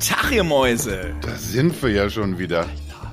Tag, ihr Mäuse. Da sind wir ja schon wieder.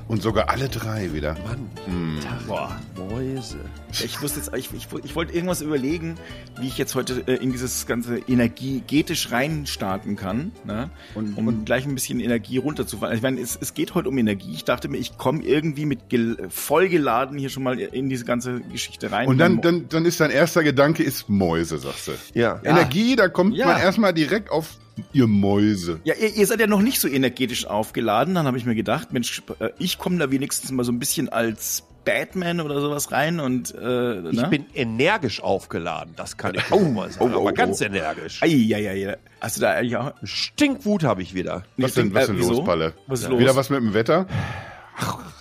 Und sogar alle drei wieder. Mann, Hm. Boah. Mäuse. Ich wusste jetzt, ich, ich, ich wollte irgendwas überlegen, wie ich jetzt heute äh, in dieses ganze energetisch reinstarten kann, ne? Und- um und- gleich ein bisschen Energie runterzufahren. Ich meine, es, es geht heute um Energie. Ich dachte mir, ich komme irgendwie mit gel vollgeladen hier schon mal in diese ganze Geschichte rein. Und dann, dann, dann ist dein erster Gedanke, ist Mäuse, sagst du. Ja. Ja. Energie, da kommt Ja. man erstmal direkt auf ihr Mäuse. Ja, ihr, ihr seid ja noch nicht so energetisch aufgeladen. Dann habe ich mir gedacht, Mensch, äh, ich komme da wenigstens mal so ein bisschen als Batman oder sowas rein und äh, Ich ne? bin energisch aufgeladen, das kann ich auch mal sagen. Oh, oh, aber oh. ganz energisch. Ei, ei, ei. Hast du da eigentlich auch? Stinkwut habe ich wieder. Was denn, was Äh, denn wieso? los, Palle? Was ist los? Wieder was mit dem Wetter?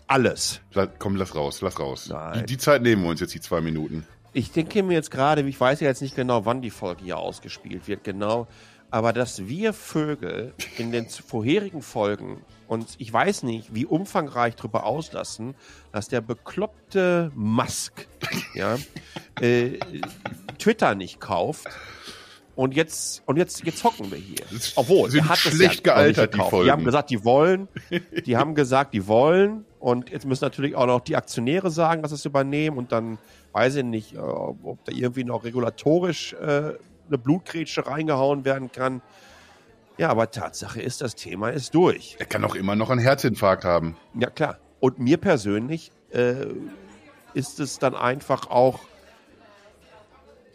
Alles. Komm, lass raus, lass raus. Nein. Die, die Zeit nehmen wir uns jetzt, die zwei Minuten. Ich denke mir jetzt gerade, ich weiß ja jetzt nicht genau, wann die Folge hier ausgespielt wird, genau. Aber dass wir Vögel in den vorherigen Folgen uns, ich weiß nicht, wie umfangreich darüber auslassen, dass der bekloppte Musk ja, äh, Twitter nicht kauft. Und jetzt, und jetzt, jetzt hocken wir hier. Obwohl, sind er hat es schlecht ja gealtert, die. Folgen. Die haben gesagt, die wollen. Die haben gesagt, die wollen. Und jetzt müssen natürlich auch noch die Aktionäre sagen, dass sie es übernehmen. Und dann weiß ich nicht, ob da irgendwie noch regulatorisch äh, eine Blutgrätsche reingehauen werden kann. Ja, aber Tatsache ist, das Thema ist durch. Er kann auch immer noch einen Herzinfarkt haben. Ja, klar. Und mir persönlich äh, ist es dann einfach auch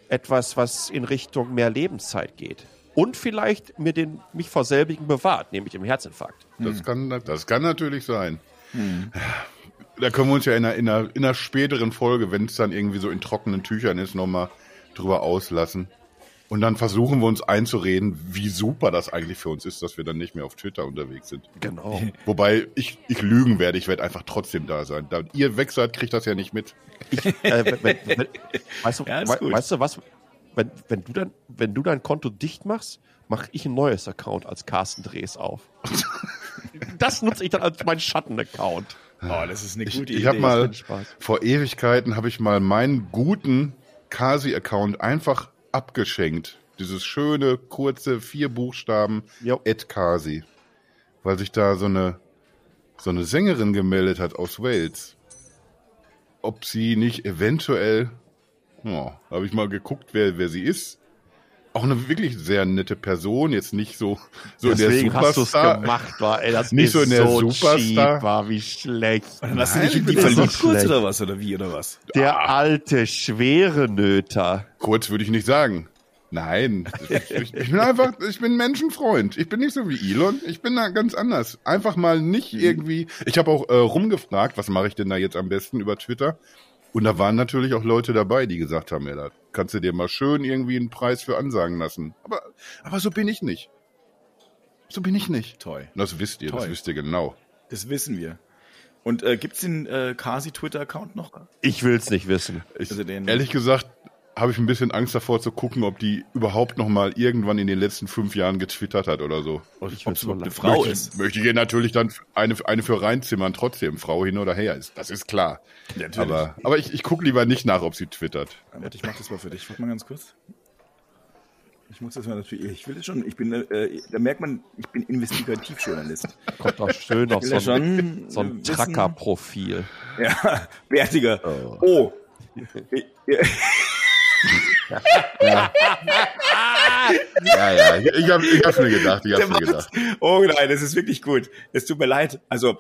etwas, was in Richtung mehr Lebenszeit geht. Und vielleicht mir den, mich vor selbigen bewahrt, nämlich im Herzinfarkt. Das, kann, das kann natürlich sein. Da können wir uns ja in einer, in einer, in einer späteren Folge, wenn es dann irgendwie so in trockenen Tüchern ist, nochmal drüber auslassen. Und dann versuchen wir uns einzureden, wie super das eigentlich für uns ist, dass wir dann nicht mehr auf Twitter unterwegs sind. Genau. Wobei ich, ich lügen werde, ich werde einfach trotzdem da sein. Da ihr weg seid, kriegt das ja nicht mit. äh, wenn, wenn, wenn, weißt, du, Ja, gut. weißt du was? Wenn, wenn, du dann, wenn du dein Konto dicht machst, mache ich ein neues Account als Carsten Drehs auf. das nutze ich dann als mein Schatten-Account. Oh, das ist eine Ich, gute ich Idee. habe mal vor Ewigkeiten habe ich mal meinen guten Kasi-Account einfach abgeschenkt. Dieses schöne, kurze, vier Buchstaben, Jo. Ed Kasi. Weil sich da so eine, so eine Sängerin gemeldet hat aus Wales. Ob sie nicht eventuell, ja, habe ich mal geguckt, wer, wer sie ist. Auch eine wirklich sehr nette Person, jetzt nicht so, so in der Deswegen hast du es Superstar. gemacht, war, ey, das Nicht ist so in der so Superstar. cheap, war wie schlecht. Und dann hast du Nein, dich in die verliebt kurz oder was? Oder wie oder was? Der alte, schwere Nöter. Kurz würde ich nicht sagen. Nein, ich, ich, ich bin einfach, ich bin Menschenfreund. Ich bin nicht so wie Elon. Ich bin da ganz anders. Einfach mal nicht irgendwie. Ich habe auch äh, rumgefragt, was mache ich denn da jetzt am besten über Twitter? Und da waren natürlich auch Leute dabei, die gesagt haben, ja, da kannst du dir mal schön irgendwie einen Preis für ansagen lassen. Aber, aber so bin ich nicht. So bin ich nicht. Toll. Das wisst ihr, das Toll. wisst ihr genau. Das wissen wir. Und äh, gibt's den äh, Kasi Twitter-Account noch? Ich will's nicht wissen. Ich, Also den- ehrlich gesagt habe ich ein bisschen Angst davor zu gucken, ob die überhaupt noch mal irgendwann in den letzten fünf Jahren getwittert hat oder so. Ich Ob es überhaupt eine. Frau möchte, ist. möchte ich ihr natürlich dann eine, eine für reinzimmern, trotzdem, Frau hin oder her. Ist, das ist klar. Natürlich. Aber, aber ich, ich gucke lieber nicht nach, ob sie twittert. Warte, ich mach das mal für dich. Warte mal ganz kurz. Ich muss das mal natürlich. Ich will das schon. Ich bin, äh, da merkt man, ich bin Investigativjournalist. Kommt doch schön noch Ich so ein, so ein Tracker-Profil. Ja, wertiger. Oh. Ja, ja, ich, ich habe ich hab's mir gedacht, ich hab's mir gedacht. Oh nein, das ist wirklich gut. Es tut mir leid. Also,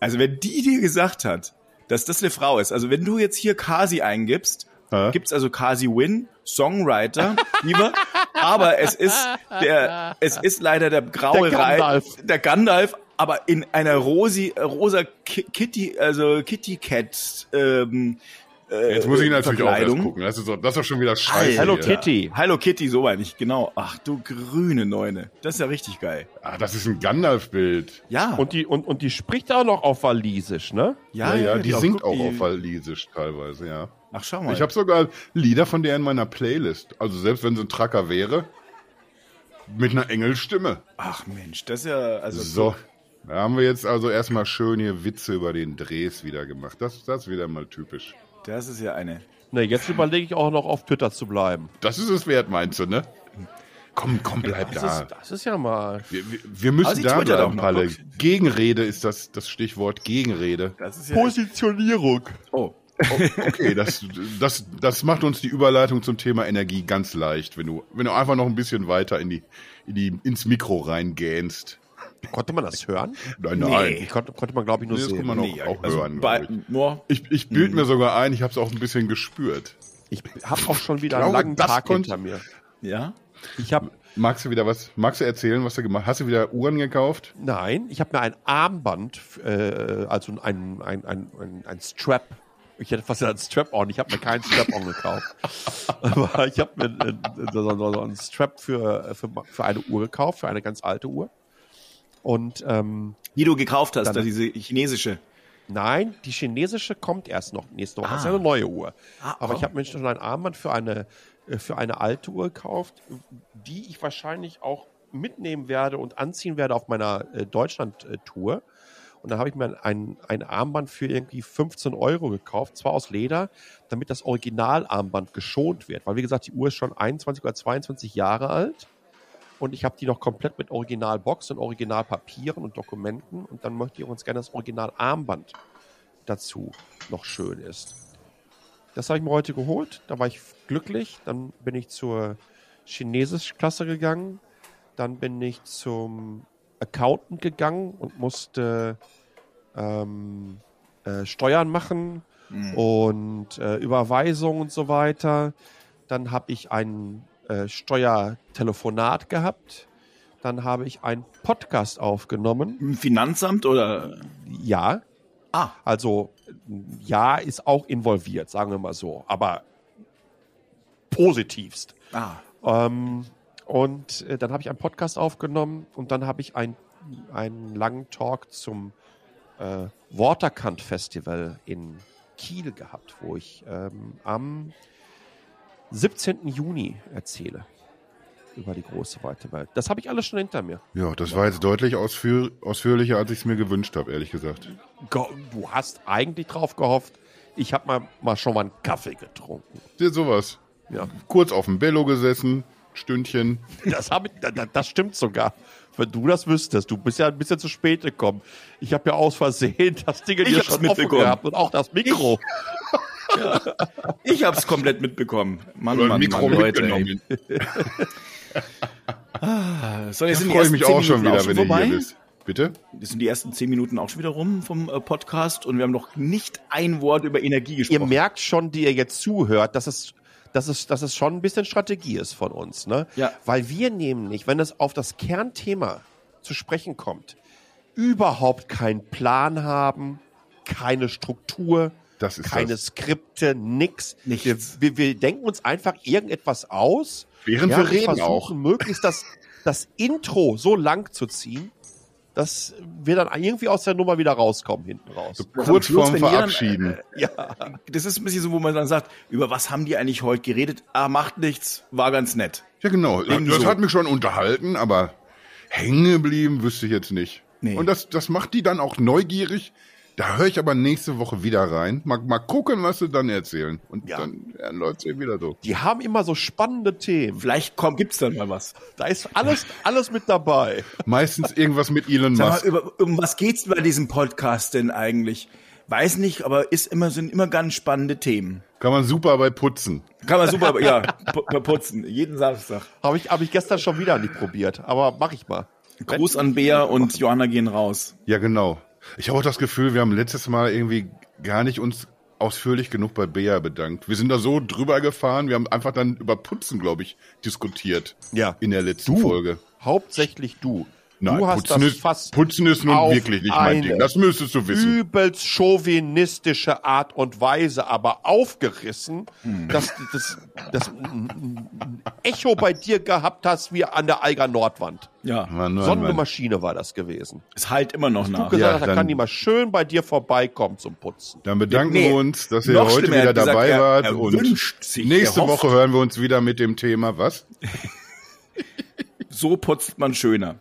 also wenn die dir gesagt hat, dass das eine Frau ist, also wenn du jetzt hier Kasi eingibst, Hä? gibt's also Kasi Win, Songwriter, lieber, aber es ist der, es ist leider der graue Der Gandalf. der Gandalf, aber in einer rosi, rosa Ki- Kitty, also Kitty Cat, ähm, äh, Jetzt muss ich natürlich auch erst Verkleidung. gucken. Das ist, doch, das ist doch schon wieder scheiße. Hello hier. Kitty. Hello Kitty, so meine ich, genau. Ach du grüne Neune. Das ist ja richtig geil. Ah, das ist ein Gandalf-Bild. Ja. Und die, und, und die spricht auch noch auf Walisisch, ne? Ja, ja, die, singt guck, auch die- auf Walisisch teilweise, ja. Ach, schau mal. Ich habe sogar Lieder von der in meiner Playlist. Also selbst wenn sie ein Tracker wäre, mit einer Engelstimme. Ach Mensch, das ist ja, also. So, da haben wir jetzt also erstmal schön hier Witze über den Drehs wieder gemacht. Das, das ist wieder mal typisch. Das ist ja eine. Ne, jetzt überlege ich auch noch auf Twitter zu bleiben. Das ist es wert, meinst du, ne? Komm, komm, bleib Das da. ist, das ist ja mal. Wir, wir, wir müssen sie da bleiben, noch, Palle. Gegenrede ist das, das Stichwort. Gegenrede. Das ist ja Positionierung. oh. Okay, das, das, das macht uns die Überleitung zum Thema Energie ganz leicht, wenn du, wenn du einfach noch ein bisschen weiter in die, in die, ins Mikro reingähnst. Konnte man das hören? Nein, Nee. nein. Die konnte, konnte man, glaube ich, nur Nee, das sehen. kann man auch, Nee, auch also hören. bei, ich nur, ich, ich bild mir sogar ein, ich habe es auch ein bisschen gespürt. Ich habe auch schon wieder glaube, einen langen Tag hinter mir. ja. Ich habe Magst du wieder was, magst du erzählen, was du gemacht hast? Hast du wieder Uhren gekauft? Nein, ich habe mir ein Armband, äh, also ein, ein, ein, ein, ein Strap. Ich hätte fast gesagt ein Strap-on. Ich habe mir keinen Strap-on gekauft. Aber ich habe mir äh, so, so, so einen Strap für, für, für eine Uhr gekauft, für eine ganz alte Uhr. Und ähm, Die du gekauft hast, Dann- da diese chinesische. nein, die chinesische kommt erst noch nächste Woche. Das ist Ah. ja eine neue Uhr. Ah, Aber oh. ich habe mir schon ein Armband für eine, äh, für eine alte Uhr gekauft, die ich wahrscheinlich auch mitnehmen werde und anziehen werde auf meiner äh, Deutschland-Tour. Und dann habe ich mir ein, ein Armband für irgendwie 15 Euro gekauft, zwar aus Leder, damit das Originalarmband geschont wird. Weil, wie gesagt, die Uhr ist schon 21 oder 22 Jahre alt. Und ich habe die noch komplett mit Originalbox und Originalpapieren und Dokumenten. Und dann möchte ich uns gerne das Originalarmband dazu noch schön ist. Das habe ich mir heute geholt. Da war ich glücklich. Dann bin ich zur Chinesisch-Klasse gegangen. Dann bin ich zum Accountant gegangen und musste ähm, äh, Steuern machen und äh, Überweisungen und so weiter. Dann habe ich ein äh, Steuertelefonat gehabt. Dann habe ich einen Podcast aufgenommen. Im Finanzamt oder? Ja, Ah, also ja, ist auch involviert, sagen wir mal so, aber positivst. ah. Ähm, und äh, dann habe ich einen Podcast aufgenommen und dann habe ich ein, einen langen Talk zum äh, Waterkant Festival in Kiel gehabt, wo ich ähm, am 17. Juni erzähle über die große weite Welt. Das habe ich alles schon hinter mir. Ja, das war jetzt deutlich ausführ ausführlicher, als ich es mir gewünscht habe, ehrlich gesagt. Ge- Du hast eigentlich drauf gehofft, ich habe mal, mal schon mal einen Kaffee getrunken. Ja, sowas. Ja. Kurz auf dem Bello gesessen, Stündchen. Das, hab ich, da- da- das stimmt sogar. Wenn du das wüsstest, du bist ja ein bisschen zu spät gekommen. Ich habe ja aus Versehen das Ding hier schon offen mitbekommen. gehabt und auch das Mikro. Ich hab's komplett mitbekommen. Mann, Mann, Mikro Mann, Leute. mitgenommen. So, jetzt Da sind die freue ich ersten mich zehn auch schon Minuten wieder, wenn ihr vorbei. hier bist. Bitte? Das sind die ersten zehn Minuten auch schon wieder rum vom äh, Podcast und wir haben noch nicht ein Wort über Energie Ihr gesprochen. merkt schon, die ihr jetzt zuhört, dass es, dass es, dass es schon ein bisschen Strategie ist von uns. Ne? Ja. Weil wir nämlich, wenn es auf das Kernthema zu sprechen kommt, überhaupt keinen Plan haben, keine Struktur, Das ist keine das. Skripte, nix. Nichts. Wir, wir, wir denken uns einfach irgendetwas aus. Während wir und reden versuchen auch. möglichst das, das Intro so lang zu ziehen, dass wir dann irgendwie aus der Nummer wieder rauskommen hinten raus. So kurz vorm wenn jeder- Verabschieden. Ja. Das ist ein bisschen so, wo man dann sagt, über was haben die eigentlich heute geredet? Ah, macht nichts, war ganz nett. Ja, genau. Irgendwie Das so. hat mich schon unterhalten, aber hängen geblieben wüsste ich jetzt nicht. Nee. Und das, das macht die dann auch neugierig. Da höre ich aber nächste Woche wieder rein. Mal, mal gucken, was sie dann erzählen. Und Ja. dann ja, läuft es wieder so. Die haben immer so spannende Themen. Vielleicht kommt, gibt's dann mal was. Da ist alles, alles mit dabei. Meistens irgendwas mit Elon Sag mal, Musk. über, um was geht's bei diesem Podcast denn eigentlich? Weiß nicht, aber ist immer, sind immer ganz spannende Themen. Kann man super bei putzen. Kann man super, ja, pu- putzen. Jeden Samstag. Habe ich, hab ich gestern schon wieder nicht probiert. Aber mach ich mal. Gruß an Bea und Johanna gehen raus. Ja, genau. Ich habe auch das Gefühl, wir haben letztes Mal irgendwie gar nicht uns ausführlich genug bei Bea bedankt. Wir sind da so drüber gefahren, wir haben einfach dann über Putzen, glaube ich, diskutiert. Ja. In der letzten Folge. Hauptsächlich du. Nein, du hast putzen, das ist, fast putzen ist nun wirklich nicht mein Ding. Das müsstest du wissen. übelst chauvinistische Art und Weise aber aufgerissen, dass das, das ein Echo bei dir gehabt hast wie an der Eiger Nordwand. Ja, Mann, Mann, So eine Mann. Maschine war das gewesen. es halt immer noch Du nach. gesagt Ja, hast, da dann- kann die mal schön bei dir vorbeikommen zum Putzen. Dann bedanken Nee, wir uns, dass ihr heute er wieder gesagt, dabei er- wart. er und wünscht sich, nächste. Woche hören wir uns wieder mit dem Thema, was? So putzt man schöner.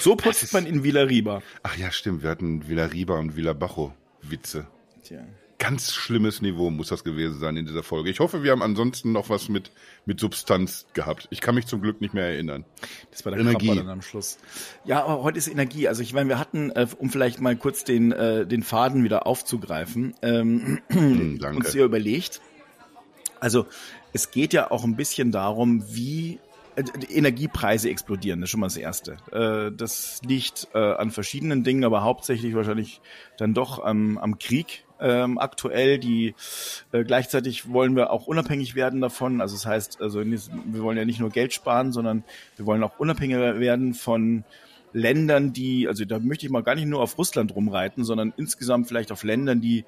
So putzt man in Villa Riba. Ach ja, stimmt, wir hatten Villa Riba und Villa Bajo Witze. Tja. ganz schlimmes Niveau muss das gewesen sein in dieser Folge. Ich hoffe, wir haben ansonsten noch was mit, mit Substanz gehabt. Ich kann mich zum Glück nicht mehr erinnern. Das war der Energie. Dann am Schluss. Ja, aber heute ist Energie. Also ich meine, wir hatten, äh, um vielleicht mal kurz den, äh, den Faden wieder aufzugreifen, ähm, Hm, uns hier überlegt. Also es geht ja auch ein bisschen darum, wie Energiepreise explodieren, das ist schon mal das Erste. Äh, das liegt äh, an verschiedenen Dingen, aber hauptsächlich wahrscheinlich dann doch am, am Krieg ähm, aktuell. Die äh, gleichzeitig wollen wir auch unabhängig werden davon. Also das heißt, also wir wollen ja nicht nur Geld sparen, sondern wir wollen auch unabhängiger werden von Ländern, die, also da möchte ich mal gar nicht nur auf Russland rumreiten, sondern insgesamt vielleicht auf Ländern, die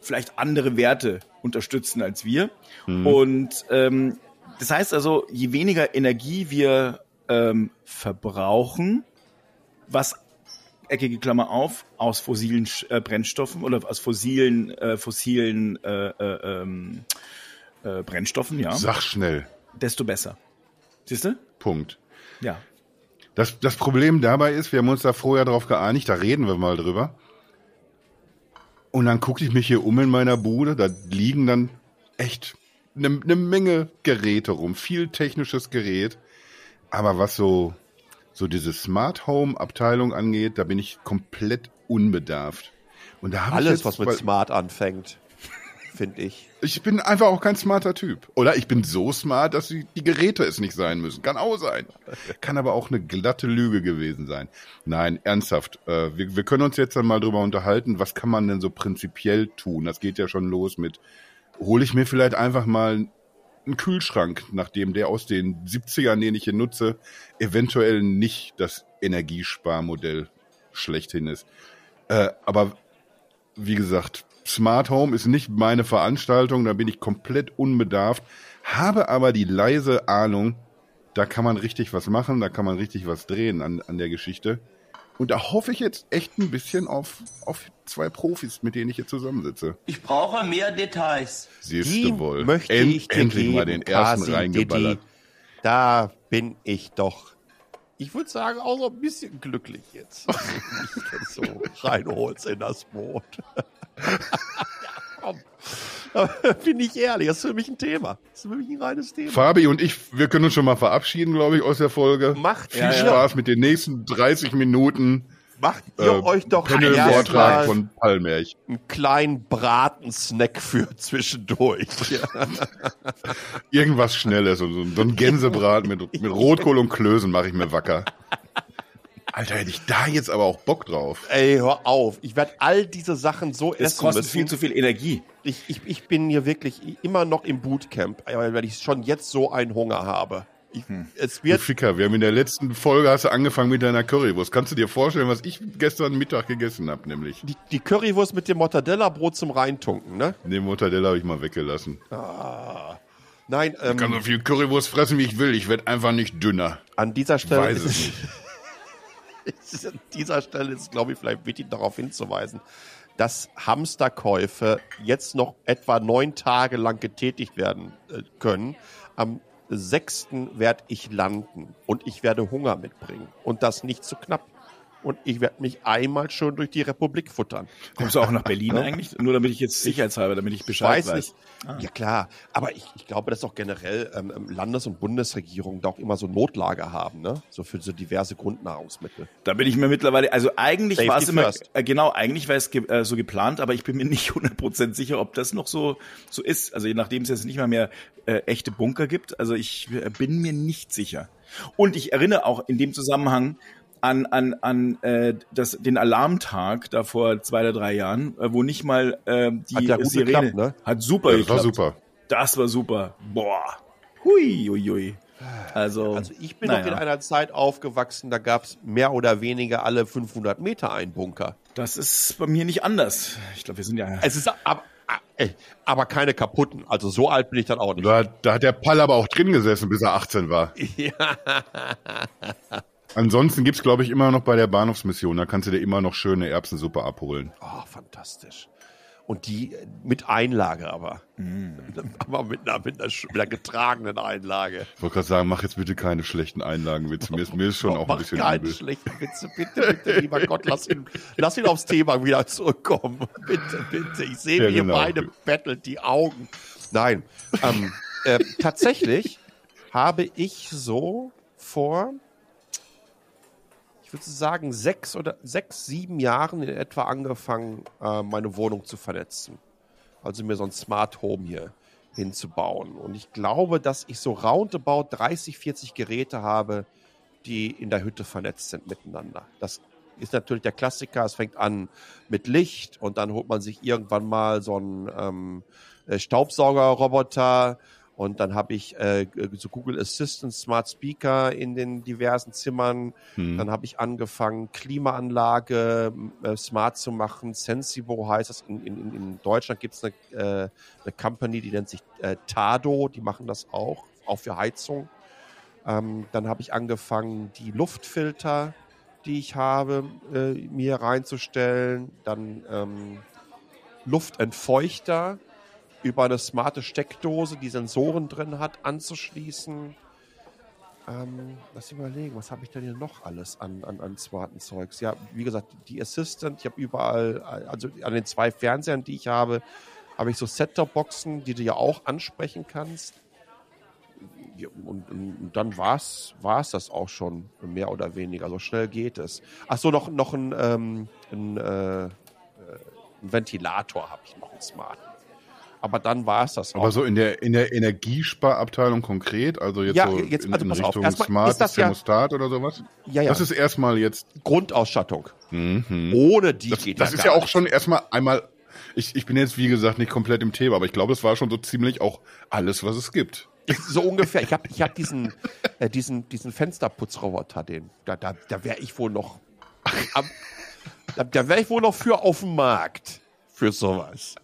vielleicht andere Werte unterstützen als wir. Und ähm, das heißt also, je weniger Energie wir ähm, verbrauchen, was eckige Klammer auf, aus fossilen äh, Brennstoffen oder aus fossilen, äh, fossilen äh, äh, ähm, äh, Brennstoffen, ja, Sag schnell. desto besser. Siehst du? Punkt. Ja. Das, das Problem dabei ist, wir haben uns da vorher drauf geeinigt, da reden wir mal drüber. Und dann gucke ich mich hier um in meiner Bude, da liegen dann echt eine ne Menge Geräte rum, viel technisches Gerät. Aber was so, so diese Smart Home Abteilung angeht, da bin ich komplett unbedarft. Und da Alles, jetzt, was mit Smart anfängt, finde ich. ich bin einfach auch kein smarter Typ. Oder ich bin so smart, dass die, die Geräte es nicht sein müssen. Kann auch sein. Kann aber auch eine glatte Lüge gewesen sein. Nein, ernsthaft. Äh, wir, wir können uns jetzt dann mal drüber unterhalten, was kann man denn so prinzipiell tun? Das geht ja schon los mit, hole ich mir vielleicht einfach mal einen Kühlschrank, nachdem der aus den 70ern, den ich hier nutze, eventuell nicht das Energiesparmodell schlechthin ist. Äh, aber wie gesagt, Smart Home ist nicht meine Veranstaltung, da bin ich komplett unbedarft, habe aber die leise Ahnung, da kann man richtig was machen, da kann man richtig was drehen an, an der Geschichte. Und da hoffe ich jetzt echt ein bisschen auf, auf zwei Profis, mit denen ich hier zusammensitze. Ich brauche mehr Details. Siehst Die du wohl. möchte End- ich dir endlich geben, mal den ersten quasi, reingeballert. Didi. Da bin ich doch, ich würde sagen, auch so ein bisschen glücklich jetzt. mich jetzt so reinholst in das Boot. ja, komm. Bin ich ehrlich, das ist für mich ein Thema. Das ist für mich ein reines Thema. Fabi und ich, wir können uns schon mal verabschieden, glaube ich, aus der Folge. Macht Viel ihr- Spaß mit den nächsten 30 Minuten Macht ihr äh, euch doch Panel-Vortrag von Palmerch. einen kleinen Bratensnack für zwischendurch. Irgendwas Schnelles, so, so so ein Gänsebraten mit, mit Rotkohl und Klößen mache ich mir wacker. Alter, hätte ich da jetzt aber auch Bock drauf. Ey, hör auf. Ich werde all diese Sachen so Es essen kostet müssen. viel zu viel Energie. Ich, ich, ich bin hier wirklich immer noch im Bootcamp, weil ich schon jetzt so einen Hunger habe. Ich, Es Du wird Ficker, wir haben in der letzten Folge hast du angefangen mit deiner Currywurst. Kannst du dir vorstellen, was ich gestern Mittag gegessen habe, nämlich? die, die Currywurst mit dem Mortadella-Brot zum Reintunken, ne? Den Mortadella habe ich mal weggelassen. Nein, Ich kann ähm, so viel Currywurst fressen, wie ich will. Ich werde einfach nicht dünner. an dieser Stelle Weiß es nicht. An dieser Stelle ist, glaube ich, vielleicht wichtig darauf hinzuweisen, dass Hamsterkäufe jetzt noch etwa neun Tage lang getätigt werden äh, können. Am sechsten werde ich landen und ich werde Hunger mitbringen und das nicht zu knapp. Und ich werde mich einmal schon durch die Republik futtern. Kommst du auch nach Berlin eigentlich? Nur damit ich jetzt sicherheitshalber, damit ich Bescheid weiß weiß. nicht. Ja klar, aber ich, ich glaube, dass auch generell ähm, ähm, Landes- und Bundesregierungen da auch immer so Notlager haben, ne? So für so diverse Grundnahrungsmittel. Da bin ich mir mittlerweile, also eigentlich war es immer, äh, genau, eigentlich war es ge äh, so geplant, aber ich bin mir nicht 100% sicher, ob das noch so, so ist. Also je nachdem es jetzt nicht mal mehr äh, echte Bunker gibt. Also ich äh, bin mir nicht sicher. Und ich erinnere auch in dem Zusammenhang an, an, an äh, das, den Alarmtag da vor zwei oder drei Jahren, äh, wo nicht mal äh, die Hat ja gut Sirene geklappt, ne? hat super Ja, das war geklappt. super. Das war super. Boah. Hui, hui, hui. Also, Also ich bin naja. noch in einer Zeit aufgewachsen, da gab es mehr oder weniger alle 500 Meter einen Bunker. Das ist bei mir nicht anders. Ich glaube, wir sind ja. Es ist aber, ey, aber keine kaputten. Also so alt bin ich dann auch nicht. Da, da hat der Pall aber auch drin gesessen, bis er 18 war. Ja. Ansonsten gibt's glaube ich, immer noch bei der Bahnhofsmission. Da kannst du dir immer noch schöne Erbsensuppe abholen. Oh, fantastisch. Und die äh, mit Einlage aber. Aber mit einer, mit, einer, mit einer getragenen Einlage. Ich wollte gerade sagen, mach jetzt bitte keine schlechten Einlagenwitze. Mir ist, mir ist schon auch ein bisschen keinen übel. schlechten Witze. Bitte, bitte, lieber Gott, lass ihn, lass ihn aufs Thema wieder zurückkommen. Bitte, bitte. Ich sehe, Ja, wie ihr genau. beide bettelt die Augen. Nein. Ähm, äh, tatsächlich habe ich so vor, ich würde sagen, sechs oder sechs, sieben Jahren in etwa angefangen, äh, meine Wohnung zu vernetzen. Also mir so ein Smart Home hier hinzubauen. Und ich glaube, dass ich so roundabout 30, 40 Geräte habe, die in der Hütte vernetzt sind miteinander. Das ist natürlich der Klassiker. Es fängt an mit Licht und dann holt man sich irgendwann mal so einen ähm, äh, Staubsaugerroboter und dann habe ich äh, so Google Assistant Smart Speaker in den diversen Zimmern. Dann habe ich angefangen, Klimaanlage äh, smart zu machen. Sensibo heißt das. In, in, in Deutschland gibt es eine, äh, eine Company, die nennt sich äh, Tado. Die machen das auch, auch für Heizung. Ähm, dann habe ich angefangen, die Luftfilter, die ich habe, äh, mir reinzustellen. Dann ähm, Luftentfeuchter über eine smarte Steckdose, die Sensoren drin hat, anzuschließen. Ähm, lass mich überlegen, was habe ich denn hier noch alles an, an, an smarten Zeugs? Ja, wie gesagt, die Assistant, ich habe überall, also an den zwei Fernsehern, die ich habe, habe ich so Set-Top-Boxen, die du ja auch ansprechen kannst. Und, und, dann war's war's das auch schon, mehr oder weniger. So schnell geht es. Ach so, noch, noch ein, ähm, ein, äh, äh, ein Ventilator habe ich noch, einen smarten. Aber dann war es das auch. Aber so in der, in der Energiesparabteilung konkret, also jetzt Ja, so jetzt- in, also in auf, Richtung erstmal Smart ist das ja- Thermostat oder sowas? ja, ja, Das ist erstmal jetzt, Grundausstattung. mhm. Ohne die das, geht das ja ist ja auch nicht. schon erstmal einmal, ich, ich bin jetzt wie gesagt nicht komplett im Thema, aber ich glaube, es war schon so ziemlich auch alles, was es gibt. So ungefähr. Ich habe ich hab diesen, äh, diesen, diesen Fensterputzroboter, den, da, da, da wäre ich wohl noch, da, da wäre ich wohl noch für auf dem Markt. Für sowas.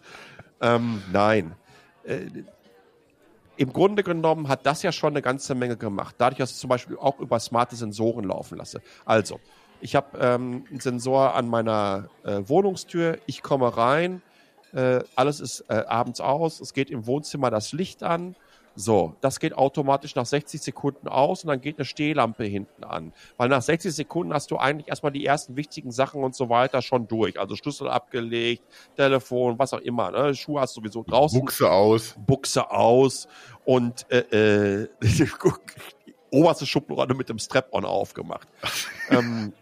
Ähm, nein. Äh, Im Grunde genommen hat das ja schon eine ganze Menge gemacht. Dadurch, dass ich zum Beispiel auch über smarte Sensoren laufen lasse. Also, ich habe ähm, einen Sensor an meiner äh, Wohnungstür. Ich komme rein. Äh, alles ist äh, abends aus. Es geht im Wohnzimmer das Licht an. So, das geht automatisch nach 60 Sekunden aus und dann geht eine Stehlampe hinten an. Weil nach 60 Sekunden hast du eigentlich erstmal die ersten wichtigen Sachen und so weiter schon durch. Also Schlüssel abgelegt, Telefon, was auch immer. Ne? Schuhe hast du sowieso draußen. Buchse aus. Buchse aus und äh, äh, die oberste Schublade mit dem Strap-on aufgemacht. ähm,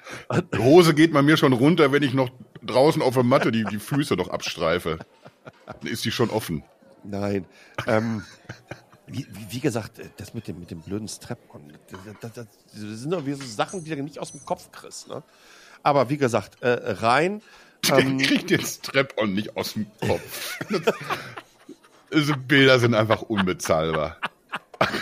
Die Hose geht bei mir schon runter, wenn ich noch draußen auf der Matte die, die Füße noch abstreife. Dann ist die schon offen. nein. Ähm, wie, wie, gesagt, äh, das mit dem, mit dem blöden Strap-on, das, das, das, sind doch wie so Sachen, die du nicht aus dem Kopf kriegst. Ne? Aber wie gesagt, äh, rein. Der Ähm, kriegt den Strap-on nicht aus dem Kopf. Diese Bilder sind einfach unbezahlbar.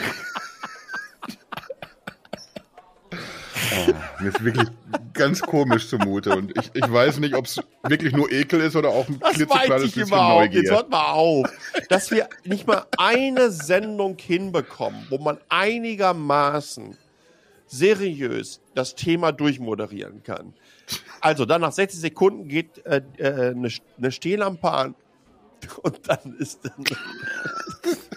Oh, mir ist wirklich ganz komisch zumute und ich, ich weiß nicht, ob es wirklich nur Ekel ist oder auch ein Das klitzekleines bisschen überhaupt. Jetzt Neugier. hört mal auf. Dass wir nicht mal eine Sendung hinbekommen, wo man einigermaßen seriös das Thema durchmoderieren kann. Also dann nach 60 Sekunden geht äh, äh, eine, eine Stehlampe an und dann ist dann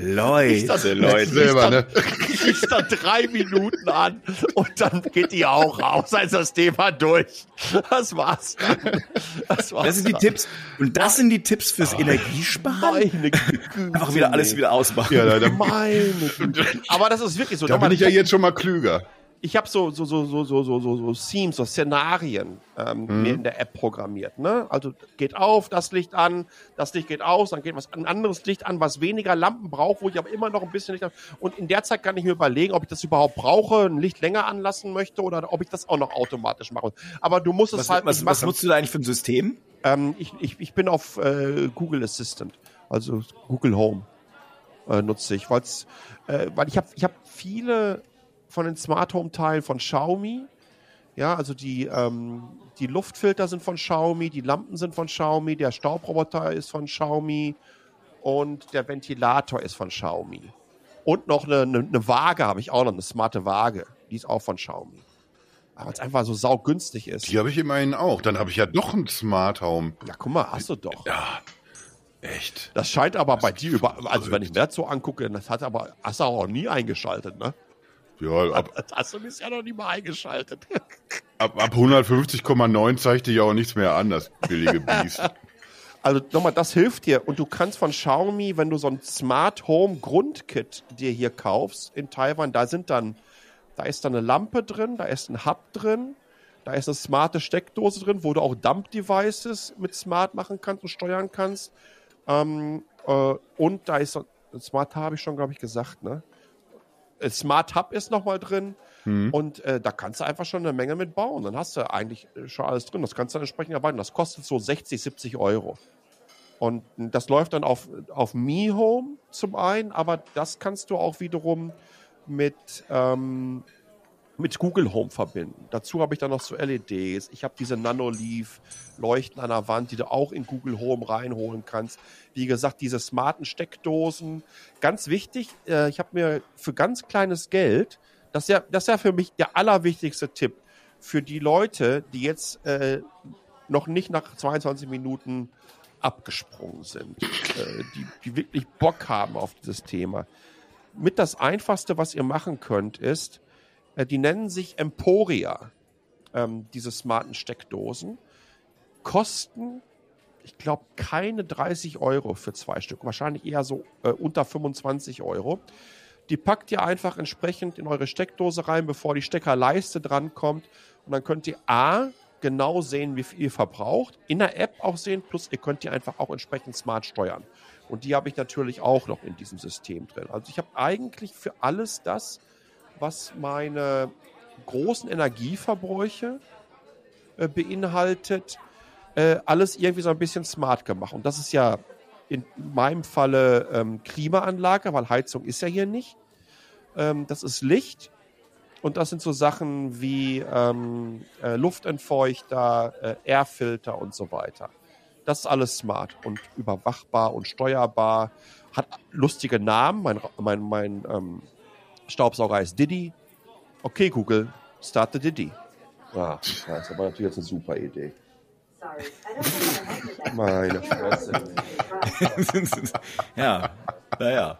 Leute, das- Leute. Selber, ne? ist dann drei Minuten an und dann geht die auch raus, als das Thema durch. Das war's dann. Das, war's Das sind die dann. Tipps. Und das sind die Tipps fürs Energiesparen? Meine Güte. Einfach wieder alles wieder ausmachen. Ja, da, Meine Güte. Aber das ist wirklich so. da bin ich ja jetzt schon mal klüger. Ich habe so so so so so so so so Themes, so Szenarien ähm, mir in der App programmiert. Ne? Also geht auf, das Licht an, das Licht geht aus, dann geht was ein anderes Licht an, was weniger Lampen braucht, wo ich aber immer noch ein bisschen Licht habe. Und in der Zeit kann ich mir überlegen, ob ich das überhaupt brauche, ein Licht länger anlassen möchte oder ob ich das auch noch automatisch mache. Aber du musst es Was, halt was, was nutzt du da eigentlich für ein System? Ähm, ich, ich, ich bin auf äh, Google Assistant, also Google Home äh, nutze ich, weil's, äh, weil ich habe ich hab viele von den Smart Home Teilen von Xiaomi. Ja, also die, ähm, die Luftfilter sind von Xiaomi, die Lampen sind von Xiaomi, der Staubroboter ist von Xiaomi und der Ventilator ist von Xiaomi. Und noch eine, eine, eine Waage habe ich auch noch, eine smarte Waage. Die ist auch von Xiaomi. weil es einfach so saugünstig ist. Die habe ich immerhin auch. Dann habe ich ja doch einen Smart Home. Ja, guck mal, hast du doch. Ja, echt. Das scheint aber bei dir über, also wenn ich mir das so angucke, das hat aber, hast du auch nie eingeschaltet, ne? Ja, ab, Das hast du bisher noch nie mal eingeschaltet. ab, ab 150,9 zeigt dich ja auch nichts mehr an, das billige Biest. Also nochmal, das hilft dir. Und du kannst von Xiaomi, wenn du so ein Smart Home Grundkit dir hier kaufst in Taiwan, da sind dann, da ist dann eine Lampe drin, da ist ein Hub drin, da ist eine smarte Steckdose drin, wo du auch Dump Devices mit Smart machen kannst und steuern kannst. Ähm, äh, und da ist so, Smart habe ich schon, glaube ich, gesagt, ne? Äh, Smart Hub ist nochmal drin. Und äh, da kannst du einfach schon eine Menge mit bauen. Dann hast du eigentlich äh, schon alles drin. Das kannst du dann entsprechend erweitern. Das kostet so 60, 70 Euro. Und das läuft dann auf, auf Mi Home zum einen, aber das kannst du auch wiederum mit, ähm, mit Google Home verbinden. Dazu habe ich dann noch so LEDs. Ich habe diese Nanoleaf Leuchten an der Wand, die du auch in Google Home reinholen kannst. Wie gesagt, diese smarten Steckdosen. Ganz wichtig, äh, ich habe mir für ganz kleines Geld, das ist, ja, das ist ja für mich der allerwichtigste Tipp für die Leute, die jetzt äh, noch nicht nach 22 Minuten abgesprungen sind, äh, die, die wirklich Bock haben auf dieses Thema. Mit das Einfachste, was ihr machen könnt, ist, die nennen sich Emporia, ähm, diese smarten Steckdosen, kosten, ich glaube, keine 30 Euro für zwei Stück, wahrscheinlich eher so äh, unter 25 Euro. Die packt ihr einfach entsprechend in eure Steckdose rein, bevor die Steckerleiste drankommt. Und dann könnt ihr A, genau sehen, wie viel ihr verbraucht, in der App auch sehen, plus ihr könnt die einfach auch entsprechend smart steuern. Und die habe ich natürlich auch noch in diesem System drin. Also ich habe eigentlich für alles das, was meine großen Energieverbräuche äh, beinhaltet, äh, alles irgendwie so ein bisschen smart gemacht. Und das ist ja in meinem Falle ähm, Klimaanlage, weil Heizung ist ja hier nicht. Ähm, das ist Licht. Und das sind so Sachen wie ähm, äh, Luftentfeuchter, äh, Airfilter und so weiter. Das ist alles smart und überwachbar und steuerbar. Hat lustige Namen. Mein, mein, mein ähm, Staubsauger heißt Diddy. Okay, Google, start the Diddy. Ah, das ist aber natürlich jetzt eine super Idee. Sorry, I don't think I Meine Fresse. ja, naja.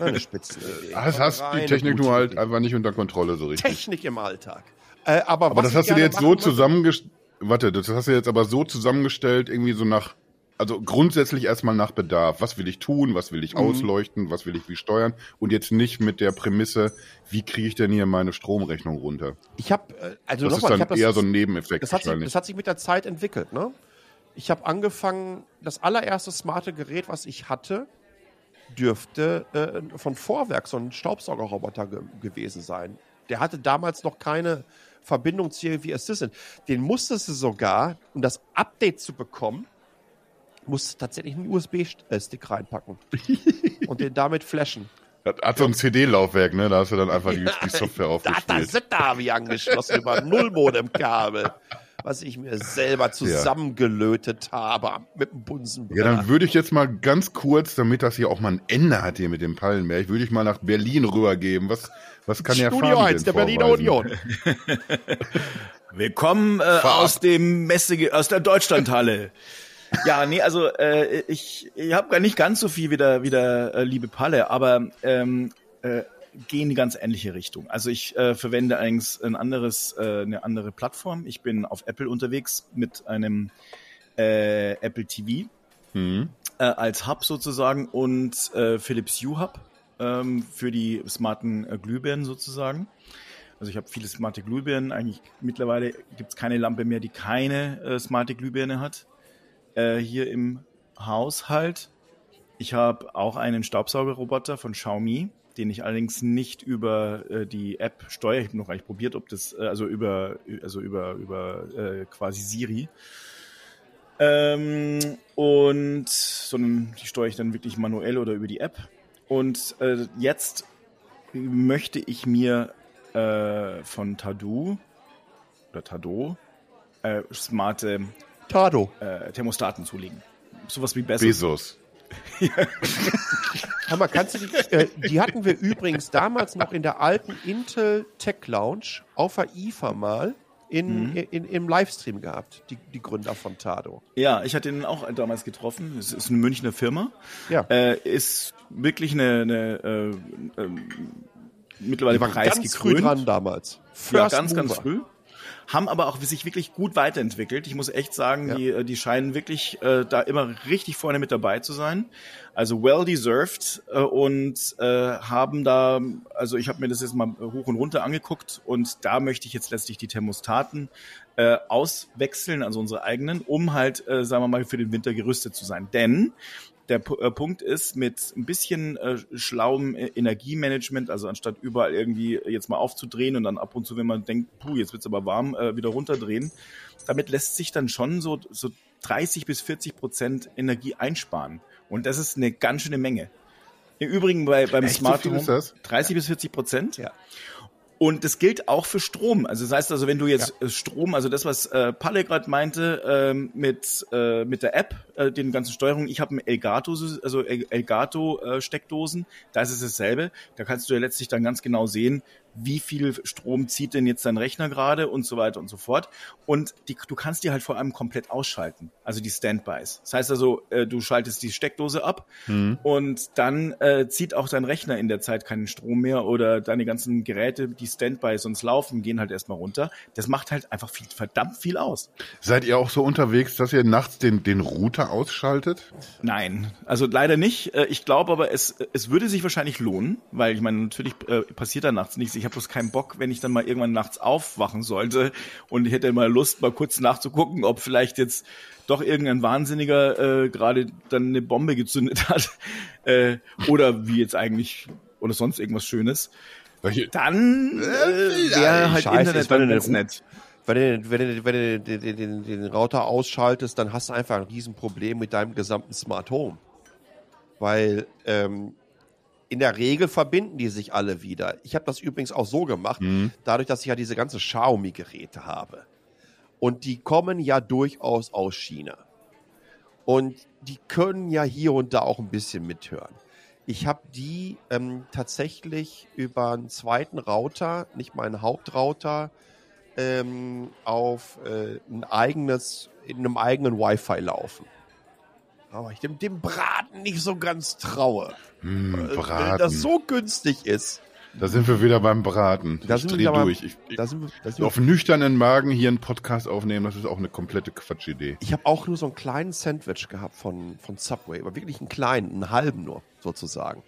Eine Spitzenidee. Das hast die Technik nur halt Idee. einfach nicht unter Kontrolle so richtig. Technik im Alltag. Äh, aber Aber was das hast du dir jetzt so zusammengestellt. Warte, das hast du jetzt aber so zusammengestellt, irgendwie so nach, also grundsätzlich erstmal nach Bedarf. Was will ich tun? Was will ich Mhm. ausleuchten? Was will ich wie steuern? Und jetzt nicht mit der Prämisse, wie kriege ich denn hier meine Stromrechnung runter? Ich habe, äh, also Das ist nochmal, ich dann habe das, eher so ein Nebeneffekt das hat, sich, das hat sich mit der Zeit entwickelt. Ne? Ich habe angefangen, das allererste smarte Gerät, was ich hatte, dürfte äh, von Vorwerk so ein Staubsaugerroboter ge gewesen sein. Der hatte damals noch keine Verbindung zu irgendwie Assistant. Den musstest du sogar, um das Update zu bekommen, musst du tatsächlich einen USB-Stick reinpacken und den damit flashen. Das hat so ein CD-Laufwerk, ne? Da hast du dann einfach die, die Software Da, da, aufgespielt. da habe ich angeschlossen über Nullmodem-Kabel, was ich mir selber zusammengelötet habe mit dem Ja, Bunsenbrenner. dann würde ich jetzt mal ganz kurz, damit das hier auch mal ein Ende hat hier mit dem Pallenberg, würde ich mal nach Berlin rübergeben. Was, was kann der Studio Fabi 1 denn der Berliner? Union. Willkommen äh, aus dem Messe, aus der Deutschlandhalle. Ja, nee, also äh, ich, ich habe gar nicht ganz so viel wie der, wie der äh, liebe Palle, aber ähm, äh, gehe in die ganz ähnliche Richtung. Also ich äh, verwende eigentlich ein anderes, äh, eine andere Plattform. Ich bin auf Apple unterwegs mit einem äh, Apple TV Mhm. äh, als Hub sozusagen und äh, Philips Hue Hub ähm, für die smarten äh, Glühbirnen sozusagen. Also ich habe viele smarte Glühbirnen. Eigentlich mittlerweile gibt es keine Lampe mehr, die keine äh, smarte Glühbirne hat. Äh, hier im Haushalt. Ich habe auch einen Staubsaugerroboter von Xiaomi, den ich allerdings nicht über äh, die App steuere. Ich habe noch gar nicht probiert, ob das äh, also über also über über äh, quasi Siri. Ähm, und sondern die steuere ich dann wirklich manuell oder über die App. Und äh, jetzt möchte ich mir äh, von Tadu oder Tado äh, smarte Tado. äh, Thermostaten zulegen. Sowas wie Bezos. Bezos. Hammer, kannst du die, äh, die hatten wir übrigens damals noch in der alten Intel Tech Lounge auf der IFA mal in, in, im Livestream gehabt, die, die Gründer von Tado. Ja, ich hatte ihn auch damals getroffen. Es ist eine Münchner Firma. Ja. Äh, ist wirklich eine, eine äh, ähm, mittlerweile war ganz früh preisgekrönt. dran damals. Ja, First ganz, ganz Mover. früh. Haben aber auch sich wirklich gut weiterentwickelt. Ich muss echt sagen, Ja. die, äh, die scheinen wirklich äh, da immer richtig vorne mit dabei zu sein. Also well deserved äh, und äh, haben da, also ich habe mir das jetzt mal hoch und runter angeguckt und da möchte ich jetzt letztlich die Thermostaten äh, auswechseln, also unsere eigenen, um halt, äh, sagen wir mal, für den Winter gerüstet zu sein. Denn der Pu- äh, Punkt ist, mit ein bisschen äh, schlauem äh, Energiemanagement, also anstatt überall irgendwie jetzt mal aufzudrehen und dann ab und zu, wenn man denkt, puh, jetzt wird's aber warm, äh, wieder runterdrehen, damit lässt sich dann schon so, so 30 bis 40 Prozent Energie einsparen. Und das ist eine ganz schöne Menge. Im Übrigen bei, beim Echt, so Smart viel Home ist das? 30 bis 40 Prozent. Ja. Und das gilt auch für Strom. Also das heißt also, wenn du jetzt äh, Strom, also das, was äh, Palle gerade meinte, ähm, mit, äh, mit der App, äh, den ganzen Steuerungen, ich habe ein Elgato, also El- Elgato äh, Steckdosen, da ist es dasselbe. Da kannst du ja letztlich dann ganz genau sehen, wie viel Strom zieht denn jetzt dein Rechner gerade und so weiter und so fort. Und die, du kannst die halt vor allem komplett ausschalten, also die Standbys. Das heißt also, äh, du schaltest die Steckdose ab und dann äh, zieht auch dein Rechner in der Zeit keinen Strom mehr oder deine ganzen Geräte, die Standby sonst laufen, gehen halt erstmal runter. Das macht halt einfach viel, verdammt viel aus. Seid ihr auch so unterwegs, dass ihr nachts den, den Router ausschaltet? Nein, also leider nicht. Äh, Ich glaube aber, es, es würde sich wahrscheinlich lohnen, weil ich meine, natürlich äh, passiert da nachts nichts. Ich habe bloß keinen Bock, wenn ich dann mal irgendwann nachts aufwachen sollte und ich hätte mal Lust, mal kurz nachzugucken, ob vielleicht jetzt doch irgendein Wahnsinniger äh, gerade dann eine Bombe gezündet hat äh, oder wie jetzt eigentlich oder sonst irgendwas Schönes. Dann äh, wäre halt Scheiße, Internet dann du ganz den- nett. Wenn du, wenn du, wenn du den, den, den, den Router ausschaltest, dann hast du einfach ein Riesenproblem mit deinem gesamten Smart Home. Weil ähm, in der Regel verbinden die sich alle wieder. Ich habe das übrigens auch so gemacht, dadurch, dass ich ja diese ganzen Xiaomi-Geräte habe. Und die kommen ja durchaus aus China. Und die können ja hier und da auch ein bisschen mithören. Ich habe die ähm, tatsächlich über einen zweiten Router, nicht meinen Hauptrouter, ähm, auf äh, ein eigenes, in einem eigenen Wi-Fi laufen. Aber ich dem, dem Braten nicht so ganz traue. hm, Äh, Braten. das so günstig ist. da sind wir wieder beim Braten. Da ich sind wir durch. Ich, ich, Da sind wir, da sind wir auf nüchternen Magen hier einen Podcast aufnehmen, das ist auch eine komplette Quatschidee. Ich habe auch nur so einen kleinen Sandwich gehabt von, von Subway, aber wirklich einen kleinen, einen halben nur, sozusagen.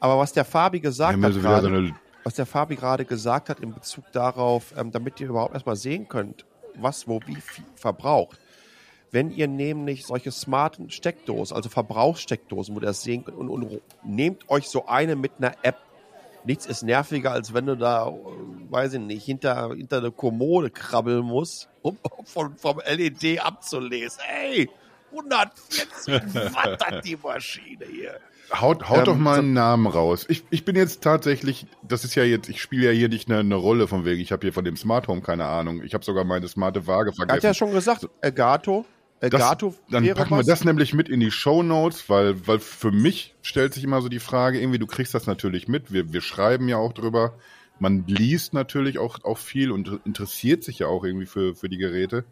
Aber was der Fabi Wir gesagt haben hat, wieder so eine, was der Fabi gerade gesagt hat in Bezug darauf, ähm, damit ihr überhaupt erstmal sehen könnt, was wo wie viel verbraucht. Wenn ihr nämlich solche smarten Steckdosen, also Verbrauchssteckdosen, wo ihr das sehen könnt, und, und nehmt euch so eine mit einer App. Nichts ist nerviger, als wenn du da, äh, weiß ich nicht, hinter, hinter eine Kommode krabbeln musst, um von, vom LED abzulesen. Ey, 140 Watt hat die Maschine hier. Haut, haut Ähm, doch mal so- einen Namen raus. Ich, ich bin jetzt tatsächlich, das ist ja jetzt, ich spiele ja hier nicht eine, eine Rolle von wegen, ich habe hier von dem Smart Home keine Ahnung. Ich habe sogar meine smarte Waage Er vergessen. hat ja schon gesagt, Elgato. Das, Elgato dann packen wir was. das nämlich mit in die Show Notes, weil, weil für mich stellt sich immer so die Frage, irgendwie, du kriegst das natürlich mit, wir, wir schreiben ja auch drüber, man liest natürlich auch, auch viel und interessiert sich ja auch irgendwie für, für die Geräte.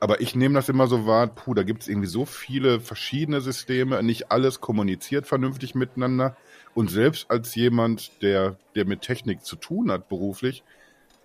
Aber ich nehme das immer so wahr, puh, da gibt es irgendwie so viele verschiedene Systeme, nicht alles kommuniziert vernünftig miteinander. Und selbst als jemand, der, der mit Technik zu tun hat beruflich,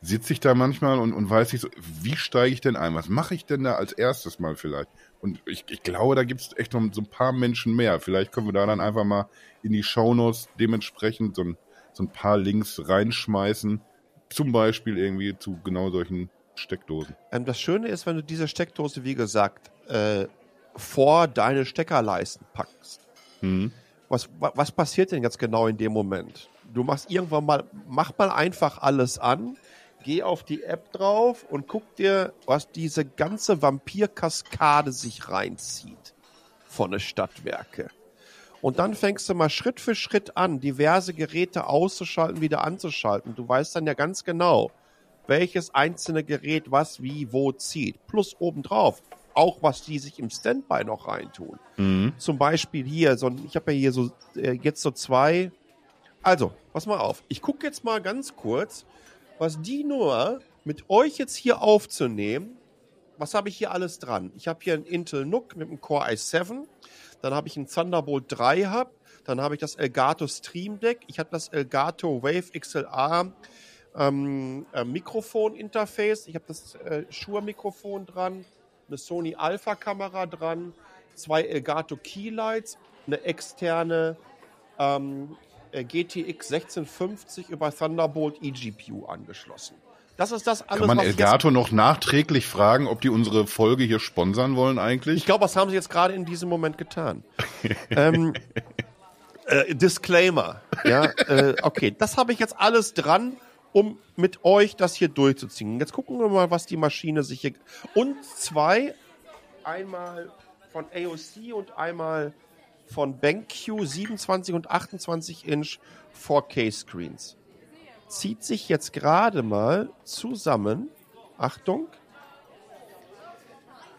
sitze ich da manchmal und, und weiß nicht so, wie steige ich denn ein? Was mache ich denn da als erstes mal vielleicht? Und ich, ich glaube, da gibt es echt noch so ein paar Menschen mehr. Vielleicht können wir da dann einfach mal in die Shownotes dementsprechend so ein, so ein paar Links reinschmeißen. Zum Beispiel irgendwie zu genau solchen Steckdosen. Ähm, das Schöne ist, wenn du diese Steckdose, wie gesagt, äh, vor deine Steckerleisten packst. Mhm. Was, wa- was passiert denn jetzt genau in dem Moment? Du machst irgendwann mal, mach mal einfach alles an, geh auf die App drauf und guck dir, was diese ganze Vampirkaskade sich reinzieht von den Stadtwerke. Und dann fängst du mal Schritt für Schritt an, diverse Geräte auszuschalten, wieder anzuschalten. Du weißt dann ja ganz genau, welches einzelne Gerät was, wie, wo zieht. Plus obendrauf. auch was die sich im Standby noch reintun. Zum Beispiel hier, so, ich habe ja hier so äh, jetzt so zwei. Also, pass mal auf. Ich gucke jetzt mal ganz kurz, was die nur mit euch jetzt hier aufzunehmen. Was habe ich hier alles dran? Ich habe hier einen Intel NUC mit einem Core i7. Dann habe ich einen Thunderbolt 3 Hub. Dann habe ich das Elgato Stream Deck. Ich habe das Elgato Wave XLR ähm, äh, Mikrofon-Interface. Ich habe das äh, Shure-Mikrofon dran, eine Sony Alpha-Kamera dran, zwei Elgato Keylights, eine externe ähm, äh, GTX 1650 über Thunderbolt eGPU angeschlossen. Das ist das alles, Kann man Elgato noch nachträglich fragen, ob die unsere Folge hier sponsern wollen eigentlich? Ich glaube, was haben sie jetzt gerade in diesem Moment getan? ähm, äh, Disclaimer. Ja, äh, okay, das habe ich jetzt alles dran, um mit euch das hier durchzuziehen. Jetzt gucken wir mal, was die Maschine sich hier. Und zwei, einmal von AOC und einmal von BenQ 27 und 28 Inch 4K Screens. Zieht sich jetzt gerade mal zusammen. Achtung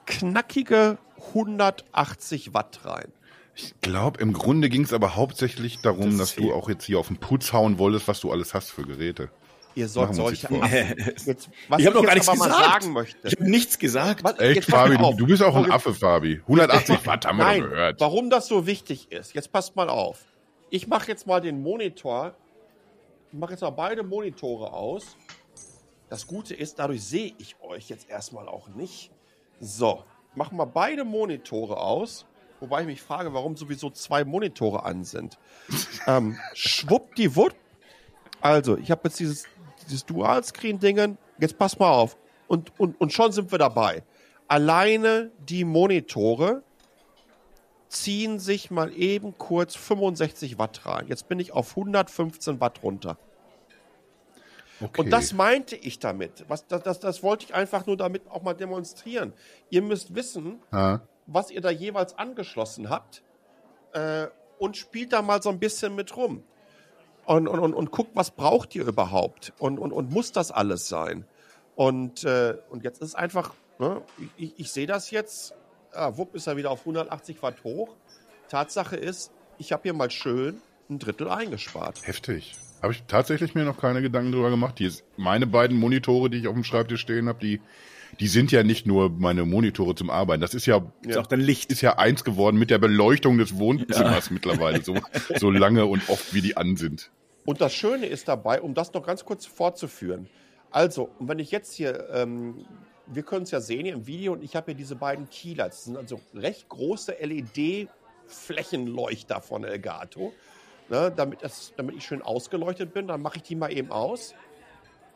knackige 180 Watt rein. Ich glaube, im Grunde ging es aber hauptsächlich darum, Das dass du auch jetzt hier auf den Putz hauen wolltest, was du alles hast für Geräte. Ihr sollt solche. Jetzt, was Ich habe noch gar nichts gesagt. sagen möchte. Ich habe nichts gesagt. Was- Echt, Fabi, du, du bist auch ein Affe, Fabi. 180 Watt haben wir Nein, doch gehört. warum das so wichtig ist. Jetzt passt mal auf. Ich mache jetzt mal den Monitor. Ich mache jetzt mal beide Monitore aus. Das Gute ist, dadurch sehe ich euch jetzt erstmal auch nicht. So, machen wir beide Monitore aus. Wobei ich mich frage, warum sowieso zwei Monitore an sind. ähm, schwuppdiwupp. Also, ich habe jetzt dieses, dieses Dual-Screen-Dingen. Jetzt pass mal auf. Und, und, und schon sind wir dabei. Alleine die Monitore ziehen sich mal eben kurz 65 Watt rein. Jetzt bin ich auf 115 Watt runter. Okay. Und das meinte ich damit. Was, das, das, das wollte ich einfach nur damit auch mal demonstrieren. Ihr müsst wissen, Ah, was ihr da jeweils angeschlossen habt äh, und spielt da mal so ein bisschen mit rum. Und, und, und, und guckt, was braucht ihr überhaupt? Und, und, und muss das alles sein? Und, äh, und jetzt ist einfach, ne, ich, ich sehe das jetzt, ah, wupp ist er wieder auf 180 Watt hoch. Tatsache ist, ich habe hier mal schön ein Drittel eingespart. heftig. Habe ich tatsächlich mir noch keine Gedanken drüber gemacht. Die ist, meine beiden Monitore, die ich auf dem Schreibtisch stehen habe, die, die sind ja nicht nur meine Monitore zum Arbeiten. Das ist ja, Ist auch dein Licht. ist ja eins geworden mit der Beleuchtung des Wohnzimmers mittlerweile, so, so lange und oft wie die an sind. Und das Schöne ist dabei, um das noch ganz kurz fortzuführen. Also, wenn ich jetzt hier, ähm, wir können es ja sehen hier im Video, und ich habe hier diese beiden Keylights. Das sind also recht große LED-Flächenleuchter von Elgato. Ne, damit, das, damit ich schön ausgeleuchtet bin, dann mache ich die mal eben aus.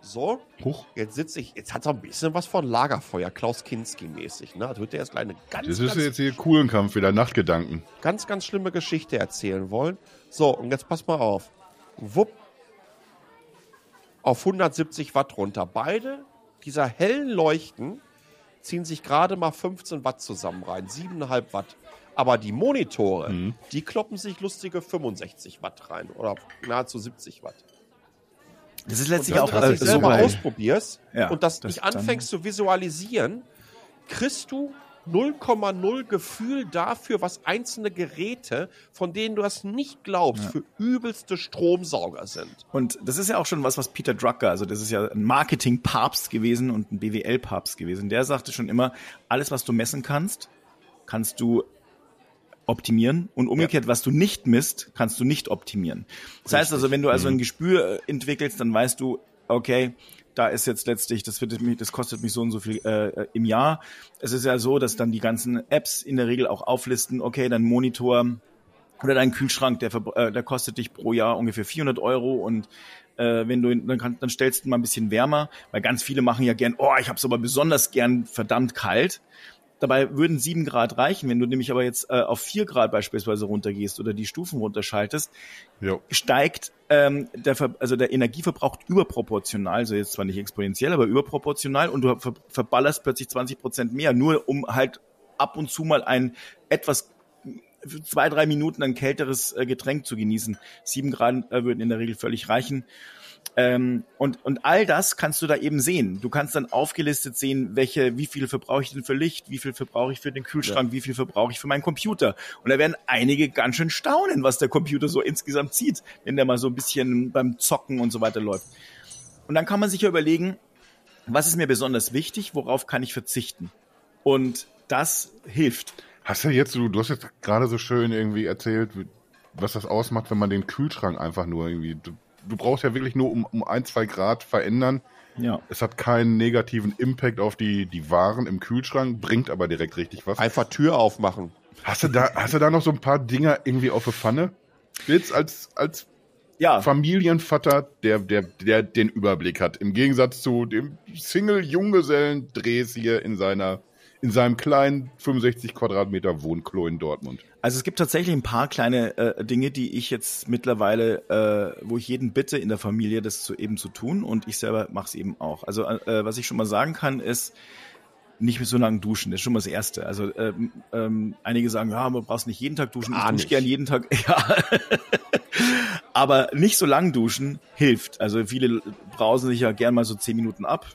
So, Huch. jetzt sitze ich, jetzt hat es ein bisschen was von Lagerfeuer, Klaus Kinski-mäßig. Ne? Also wird der jetzt gleich eine ganz, Das ist ganz jetzt hier coolen Kampf wieder, Nachtgedanken. ganz, ganz schlimme Geschichte erzählen wollen. So, und jetzt pass mal auf. Wupp. Auf 170 Watt runter. Beide dieser hellen Leuchten ziehen sich gerade mal 15 Watt zusammen rein. 7,5 Watt. Aber die Monitore, Mhm. die kloppen sich lustige 65 Watt rein. Oder nahezu 70 Watt. Das ist Und letztlich wenn auch du das selber so ausprobierst Ja, und das, das nicht anfängst zu visualisieren, kriegst du 0,0 Gefühl dafür, was einzelne Geräte, von denen du das nicht glaubst, für übelste Stromsauger sind. Und das ist ja auch schon was, was Peter Drucker, also das ist ja ein Marketing-Papst gewesen und ein BWL-Papst gewesen. Der sagte schon immer, alles, was du messen kannst, kannst du optimieren und umgekehrt, was du nicht misst, kannst du nicht optimieren. Das heißt also, wenn du also ein Gespür äh, entwickelst, dann weißt du, okay, da ist jetzt letztlich, das wird mich, das kostet mich so und so viel äh, äh, im Jahr. Es ist ja so, dass dann die ganzen Apps in der Regel auch auflisten, okay, dein Monitor oder dein Kühlschrank, der, äh, der kostet dich pro Jahr ungefähr 400 Euro und äh, wenn du, dann, kann, dann stellst du mal ein bisschen wärmer, weil ganz viele machen ja gern, oh, ich hab's aber besonders gern verdammt kalt. Dabei würden sieben Grad reichen. Wenn du nämlich aber jetzt äh, auf vier Grad beispielsweise runtergehst oder die Stufen runterschaltest, Jo. steigt ähm, der, Ver also der Energieverbrauch überproportional, also jetzt zwar nicht exponentiell, aber überproportional und du ver verballerst plötzlich 20 Prozent mehr, nur um halt ab und zu mal ein etwas zwei, drei Minuten ein kälteres äh, Getränk zu genießen. Sieben Grad äh, würden in der Regel völlig reichen. Ähm, und, und all das kannst du da eben sehen. Du kannst dann aufgelistet sehen, welche, wie viel verbrauche ich denn für Licht, wie viel verbrauche ich für den Kühlschrank, wie viel verbrauche ich für meinen Computer. Und da werden einige ganz schön staunen, was der Computer so insgesamt zieht, wenn der mal so ein bisschen beim Zocken und so weiter läuft. Und dann kann man sich ja überlegen, was ist mir besonders wichtig, worauf kann ich verzichten? Und das hilft. Hast du jetzt, du, du hast jetzt gerade so schön irgendwie erzählt, was das ausmacht, wenn man den Kühlschrank einfach nur irgendwie, du, brauchst ja wirklich nur um, um ein, zwei Grad verändern. Ja. Es hat keinen negativen Impact auf die, die Waren im Kühlschrank, bringt aber direkt richtig was. Einfach Tür aufmachen. Hast du da, hast du da noch so ein paar Dinger irgendwie auf der Pfanne? Jetzt als, als Ja, Familienvater, der, der, der den Überblick hat. Im Gegensatz zu dem Single-Junggesellen-Drehs hier in seiner, in seinem kleinen 65 Quadratmeter Wohnklo in Dortmund. Also es gibt tatsächlich ein paar kleine äh, Dinge, die ich jetzt mittlerweile, äh, wo ich jeden bitte in der Familie, das zu eben zu tun und ich selber mache es eben auch. Also äh, was ich schon mal sagen kann, ist nicht mehr so lange duschen. Das ist schon mal das Erste. Also ähm, ähm, einige sagen, ja, man braucht nicht jeden Tag duschen. Gar ich dusche nicht. gern jeden Tag. Ja. Aber nicht so lang duschen hilft. Also viele brausen sich ja gern mal so zehn Minuten ab.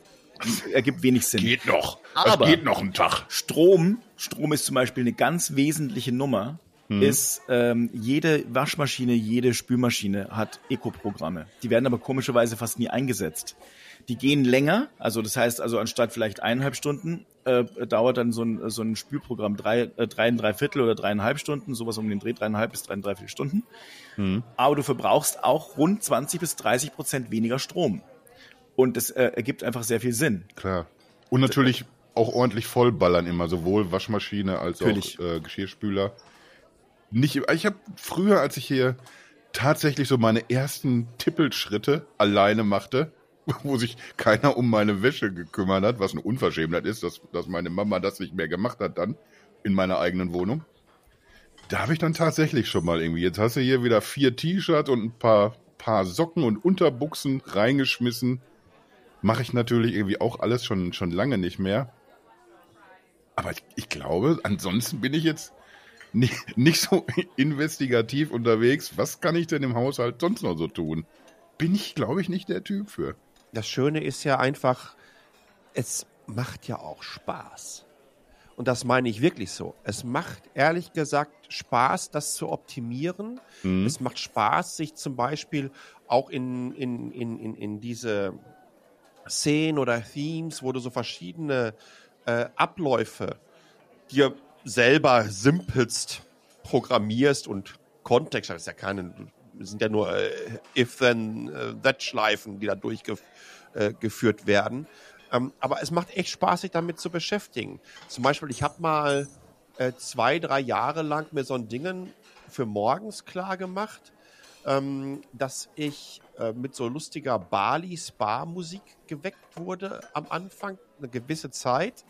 Ergibt wenig Sinn. Geht noch. Aber- geht noch ein Tag. Strom, Strom ist zum Beispiel eine ganz wesentliche Nummer, Mhm. ist ähm, jede Waschmaschine, jede Spülmaschine hat Eco-Programme. Die werden aber komischerweise fast nie eingesetzt. Die gehen länger, also das heißt also anstatt vielleicht eineinhalb Stunden äh, dauert dann so ein, so ein Spülprogramm drei, äh, drei, drei Viertel oder dreieinhalb Stunden, sowas um den Dreh, dreieinhalb bis dreieinhalb Viertel Stunden. Mhm. Aber du verbrauchst auch rund 20 bis 30 Prozent weniger Strom. Und das äh, ergibt einfach sehr viel Sinn. Klar. Und natürlich auch ordentlich vollballern immer, sowohl Waschmaschine als Natürlich. auch äh, Geschirrspüler. Nicht, ich habe früher, als ich hier tatsächlich so meine ersten Tippelschritte alleine machte, wo sich keiner um meine Wäsche gekümmert hat, was eine Unverschämtheit ist, dass, dass meine Mama das nicht mehr gemacht hat dann in meiner eigenen Wohnung. Da habe ich dann tatsächlich schon mal irgendwie, jetzt hast du hier wieder vier T-Shirts und ein paar, paar Socken und Unterbuchsen reingeschmissen. Mache ich natürlich irgendwie auch alles schon, schon lange nicht mehr. Aber ich, ich glaube, ansonsten bin ich jetzt nicht, nicht so investigativ unterwegs. Was kann ich denn im Haushalt sonst noch so tun? Bin ich, glaube ich, nicht der Typ für. Das Schöne ist ja einfach, es macht ja auch Spaß. Und das meine ich wirklich so. Es macht ehrlich gesagt Spaß, das zu optimieren. Es macht Spaß, sich zum Beispiel auch in, in, in, in, in diese Szenen oder Themes, wo du so verschiedene äh, Abläufe dir selber simpelst programmierst und Kontext, das ist ja keine, sind ja nur äh, If-Then-That-Schleifen, die da durchgeführt äh, werden. Ähm, aber es macht echt Spaß, sich damit zu beschäftigen. Zum Beispiel, ich habe mal äh, zwei, drei Jahre lang mir so ein Dingen für morgens klar gemacht, ähm, dass ich äh, mit so lustiger Bali-Spa-Musik geweckt wurde am Anfang, eine gewisse Zeit.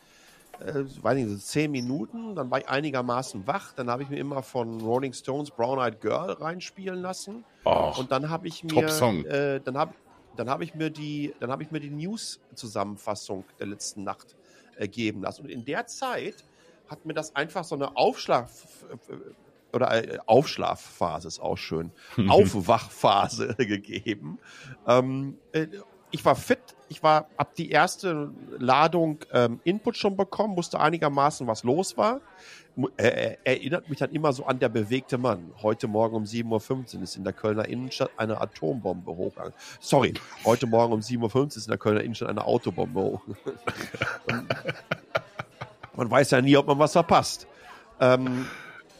Äh, weiß nicht, so zehn Minuten, dann war ich einigermaßen wach. Dann habe ich mir immer von Rolling Stones Brown Eyed Girl reinspielen lassen. Och, Und dann habe ich mir, äh, dann habe dann habe ich mir die, dann habe ich mir die News-Zusammenfassung der letzten Nacht äh, geben lassen. Und in der Zeit hat mir das einfach so eine Aufschlaf oder äh, Aufschlafphase ist auch schön, Aufwachphase gegeben. Ähm, äh, ich war fit, ich war ab die erste Ladung ähm, Input schon bekommen, wusste einigermaßen, was los war. Äh, äh, erinnert mich dann immer so an der bewegte Mann. Heute Morgen um 7.15 Uhr ist in der Kölner Innenstadt eine Atombombe hochgegangen. Sorry, heute Morgen um 7.15 Uhr ist in der Kölner Innenstadt eine Autobombe hochgegangen. man weiß ja nie, ob man was verpasst. Ähm,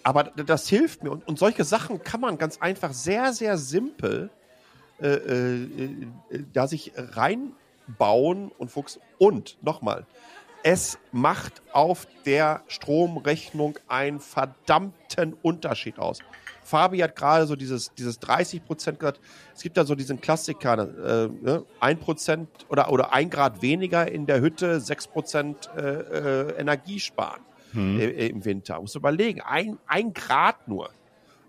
aber das hilft mir. Und, und solche Sachen kann man ganz einfach sehr, sehr simpel äh, äh, äh, da sich reinbauen und fuchsen. Und nochmal, es macht auf der Stromrechnung einen verdammten Unterschied aus. Fabi hat gerade so dieses, dieses 30 Prozent gesagt. Es gibt ja so diesen Klassiker, äh, ne? 1 Prozent oder, oder ein Grad weniger in der Hütte, 6 Prozent äh, äh, Energie sparen äh, im Winter. Muss überlegen, ein, ein Grad nur,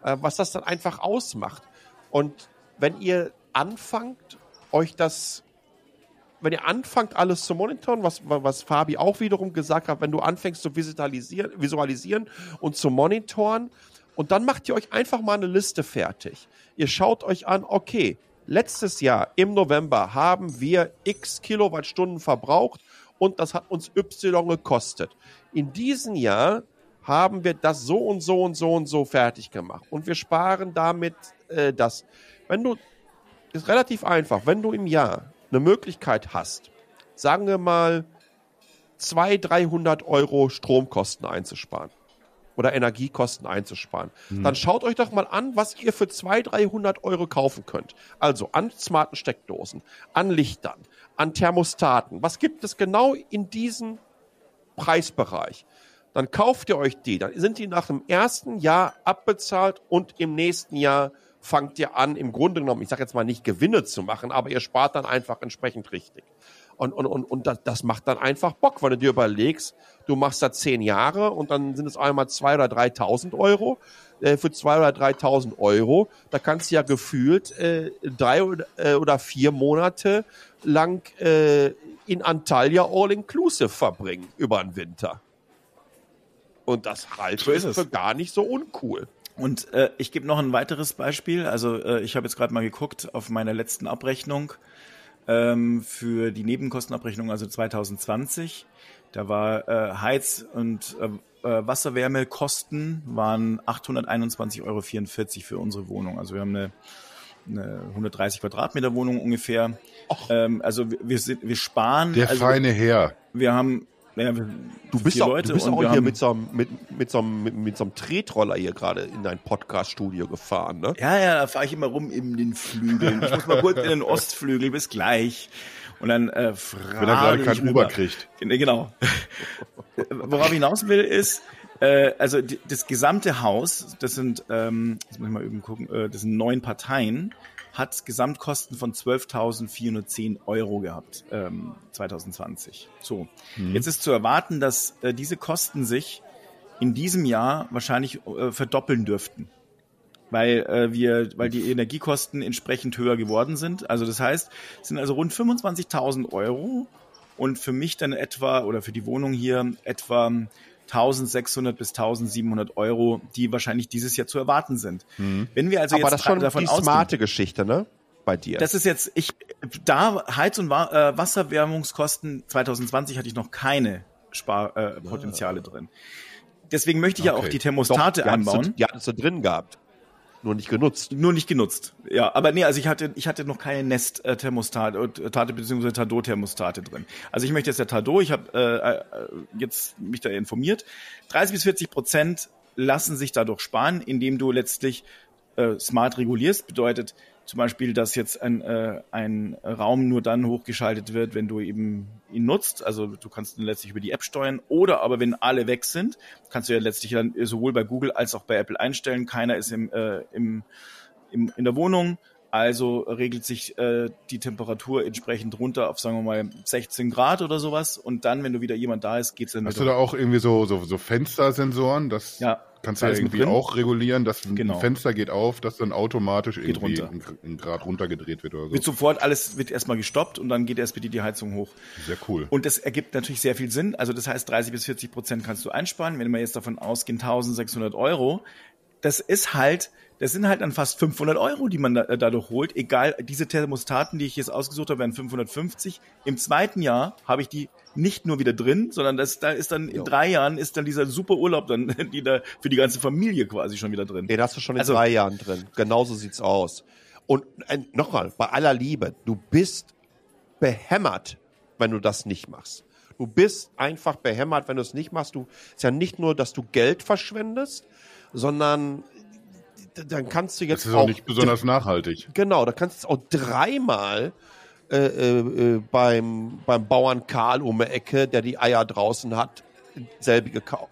äh, was das dann einfach ausmacht. Und wenn ihr anfangt, euch das, wenn ihr anfangt, alles zu monitoren, was, was Fabi auch wiederum gesagt hat, wenn du anfängst zu visualisieren, visualisieren und zu monitoren, und dann macht ihr euch einfach mal eine Liste fertig. Ihr schaut euch an, okay, letztes Jahr im November haben wir x Kilowattstunden verbraucht und das hat uns Y gekostet. In diesem Jahr haben wir das so und so und so und so fertig gemacht und wir sparen damit äh, das. Wenn du, ist relativ einfach, wenn du im Jahr eine Möglichkeit hast, sagen wir mal 200, 300 Euro Stromkosten einzusparen oder Energiekosten einzusparen, dann schaut euch doch mal an, was ihr für 200, 300 Euro kaufen könnt. Also an smarten Steckdosen, an Lichtern, an Thermostaten. Was gibt es genau in diesem Preisbereich? Dann kauft ihr euch die. Dann sind die nach dem ersten Jahr abbezahlt und im nächsten Jahr fangt ihr an, im Grunde genommen, ich sage jetzt mal nicht Gewinne zu machen, aber ihr spart dann einfach entsprechend richtig. Und, und, und, und das, macht dann einfach Bock, wenn du dir überlegst, du machst da zehn Jahre und dann sind es einmal zwei oder 3.000 Euro. Äh, für zwei oder 3.000 Euro, da kannst du ja gefühlt äh, drei oder, äh, oder vier Monate lang äh, in Antalya All-Inclusive verbringen über den Winter. Und das halte So ist ich es. für gar nicht so uncool. Und äh, ich gebe noch ein weiteres Beispiel. Also äh, ich habe jetzt gerade mal geguckt auf meiner letzten Abrechnung ähm, für die Nebenkostenabrechnung, also 2020. Da war äh, Heiz- und äh, äh, Wasserwärmekosten waren 821,44 Euro für unsere Wohnung. Also wir haben eine, eine 130 Quadratmeter Wohnung ungefähr. Ähm, also wir, wir, sind, wir sparen. Der also feine Herr. Wir haben naja, Du bist auch, Leute du bist und auch hier haben- mit so, einem, mit, mit, so einem, mit, mit so einem Tretroller hier gerade in dein Podcast-Studio gefahren, ne? Ja, ja, da fahre ich immer rum in den Flügeln. Ich muss mal kurz in den Ostflügel, bis gleich. Und dann äh, frage Wenn er gerade ich keinen. Uber kriegt. Gen- Genau. Worauf ich hinaus will, ist, äh, also die, das gesamte Haus, das sind, ähm, jetzt muss ich mal eben gucken, äh, das sind neun Parteien, hat Gesamtkosten von 12.410 Euro gehabt, ähm, 2020. So, jetzt ist zu erwarten, dass äh, diese Kosten sich in diesem Jahr wahrscheinlich äh, verdoppeln dürften weil äh, wir, weil die Energiekosten entsprechend höher geworden sind. Also das heißt, es sind also rund 25.000 Euro und für mich dann etwa oder für die Wohnung hier etwa 1.600 bis 1.700 Euro, die wahrscheinlich dieses Jahr zu erwarten sind. Wenn wir also Aber jetzt das ist schon davon die smarte Geschichte, ne? Bei dir. das ist jetzt ich da Heiz- und äh, Wasserwärmungskosten 2020 hatte ich noch keine Sparpotenziale äh, Potenziale drin. Deswegen möchte ich ja auch Okay. die Doch, Thermostate die hattest einbauen. Du, die hattest du drin gehabt. Nur nicht genutzt. Nur nicht genutzt. Ja, aber nee, also ich hatte, ich hatte noch keine Nest-Thermostate Tate bzw. Tado-Thermostate drin. Also ich möchte jetzt der Tado, ich habe äh, äh, jetzt mich da informiert. 30 bis 40 Prozent lassen sich dadurch sparen, indem du letztlich äh, smart regulierst. Bedeutet zum Beispiel, dass jetzt ein, äh, ein Raum nur dann hochgeschaltet wird, wenn du eben ihn nutzt. Also du kannst ihn letztlich über die App steuern. Oder aber wenn alle weg sind, kannst du ja letztlich dann sowohl bei Google als auch bei Apple einstellen. Keiner ist im, äh, im, im, in der Wohnung. Also regelt sich äh, die Temperatur entsprechend runter auf, sagen wir mal, 16 Grad oder sowas. Und dann, wenn du wieder jemand da ist, geht's dann Hast du da auch irgendwie so, so, so Fenstersensoren? Das Ja, kannst du ja irgendwie auch regulieren, dass Genau. ein Fenster geht auf, dass dann automatisch irgendwie runter. ein, ein Grad runtergedreht wird oder so. Wird sofort alles wird erstmal gestoppt und dann geht erst bitte die Heizung hoch. Sehr cool. Und das ergibt natürlich sehr viel Sinn. Also das heißt, 30 bis 40 Prozent kannst du einsparen. Wenn wir jetzt davon ausgehen, 1600 Euro, das ist halt, das sind halt dann fast 500 Euro, die man da, äh, dadurch holt. Egal, diese Thermostaten, die ich jetzt ausgesucht habe, werden 550. Im zweiten Jahr habe ich die nicht nur wieder drin, sondern das, da ist dann in drei Jahren ist dann dieser super Urlaub dann, die da für die ganze Familie quasi schon wieder drin. Den hast du schon in Also- drei Jahren drin. Genauso sieht's aus. Und äh, nochmal, bei aller Liebe, du bist behämmert, wenn du das nicht machst. Du bist einfach behämmert, wenn du es nicht machst. Du ist ja nicht nur, dass du Geld verschwendest, sondern dann kannst du jetzt Das ist auch auch nicht besonders nachhaltig. Genau, da kannst du auch dreimal äh, äh, äh, beim, beim Bauern Karl um die Ecke, der die Eier draußen hat, selbige kaufen.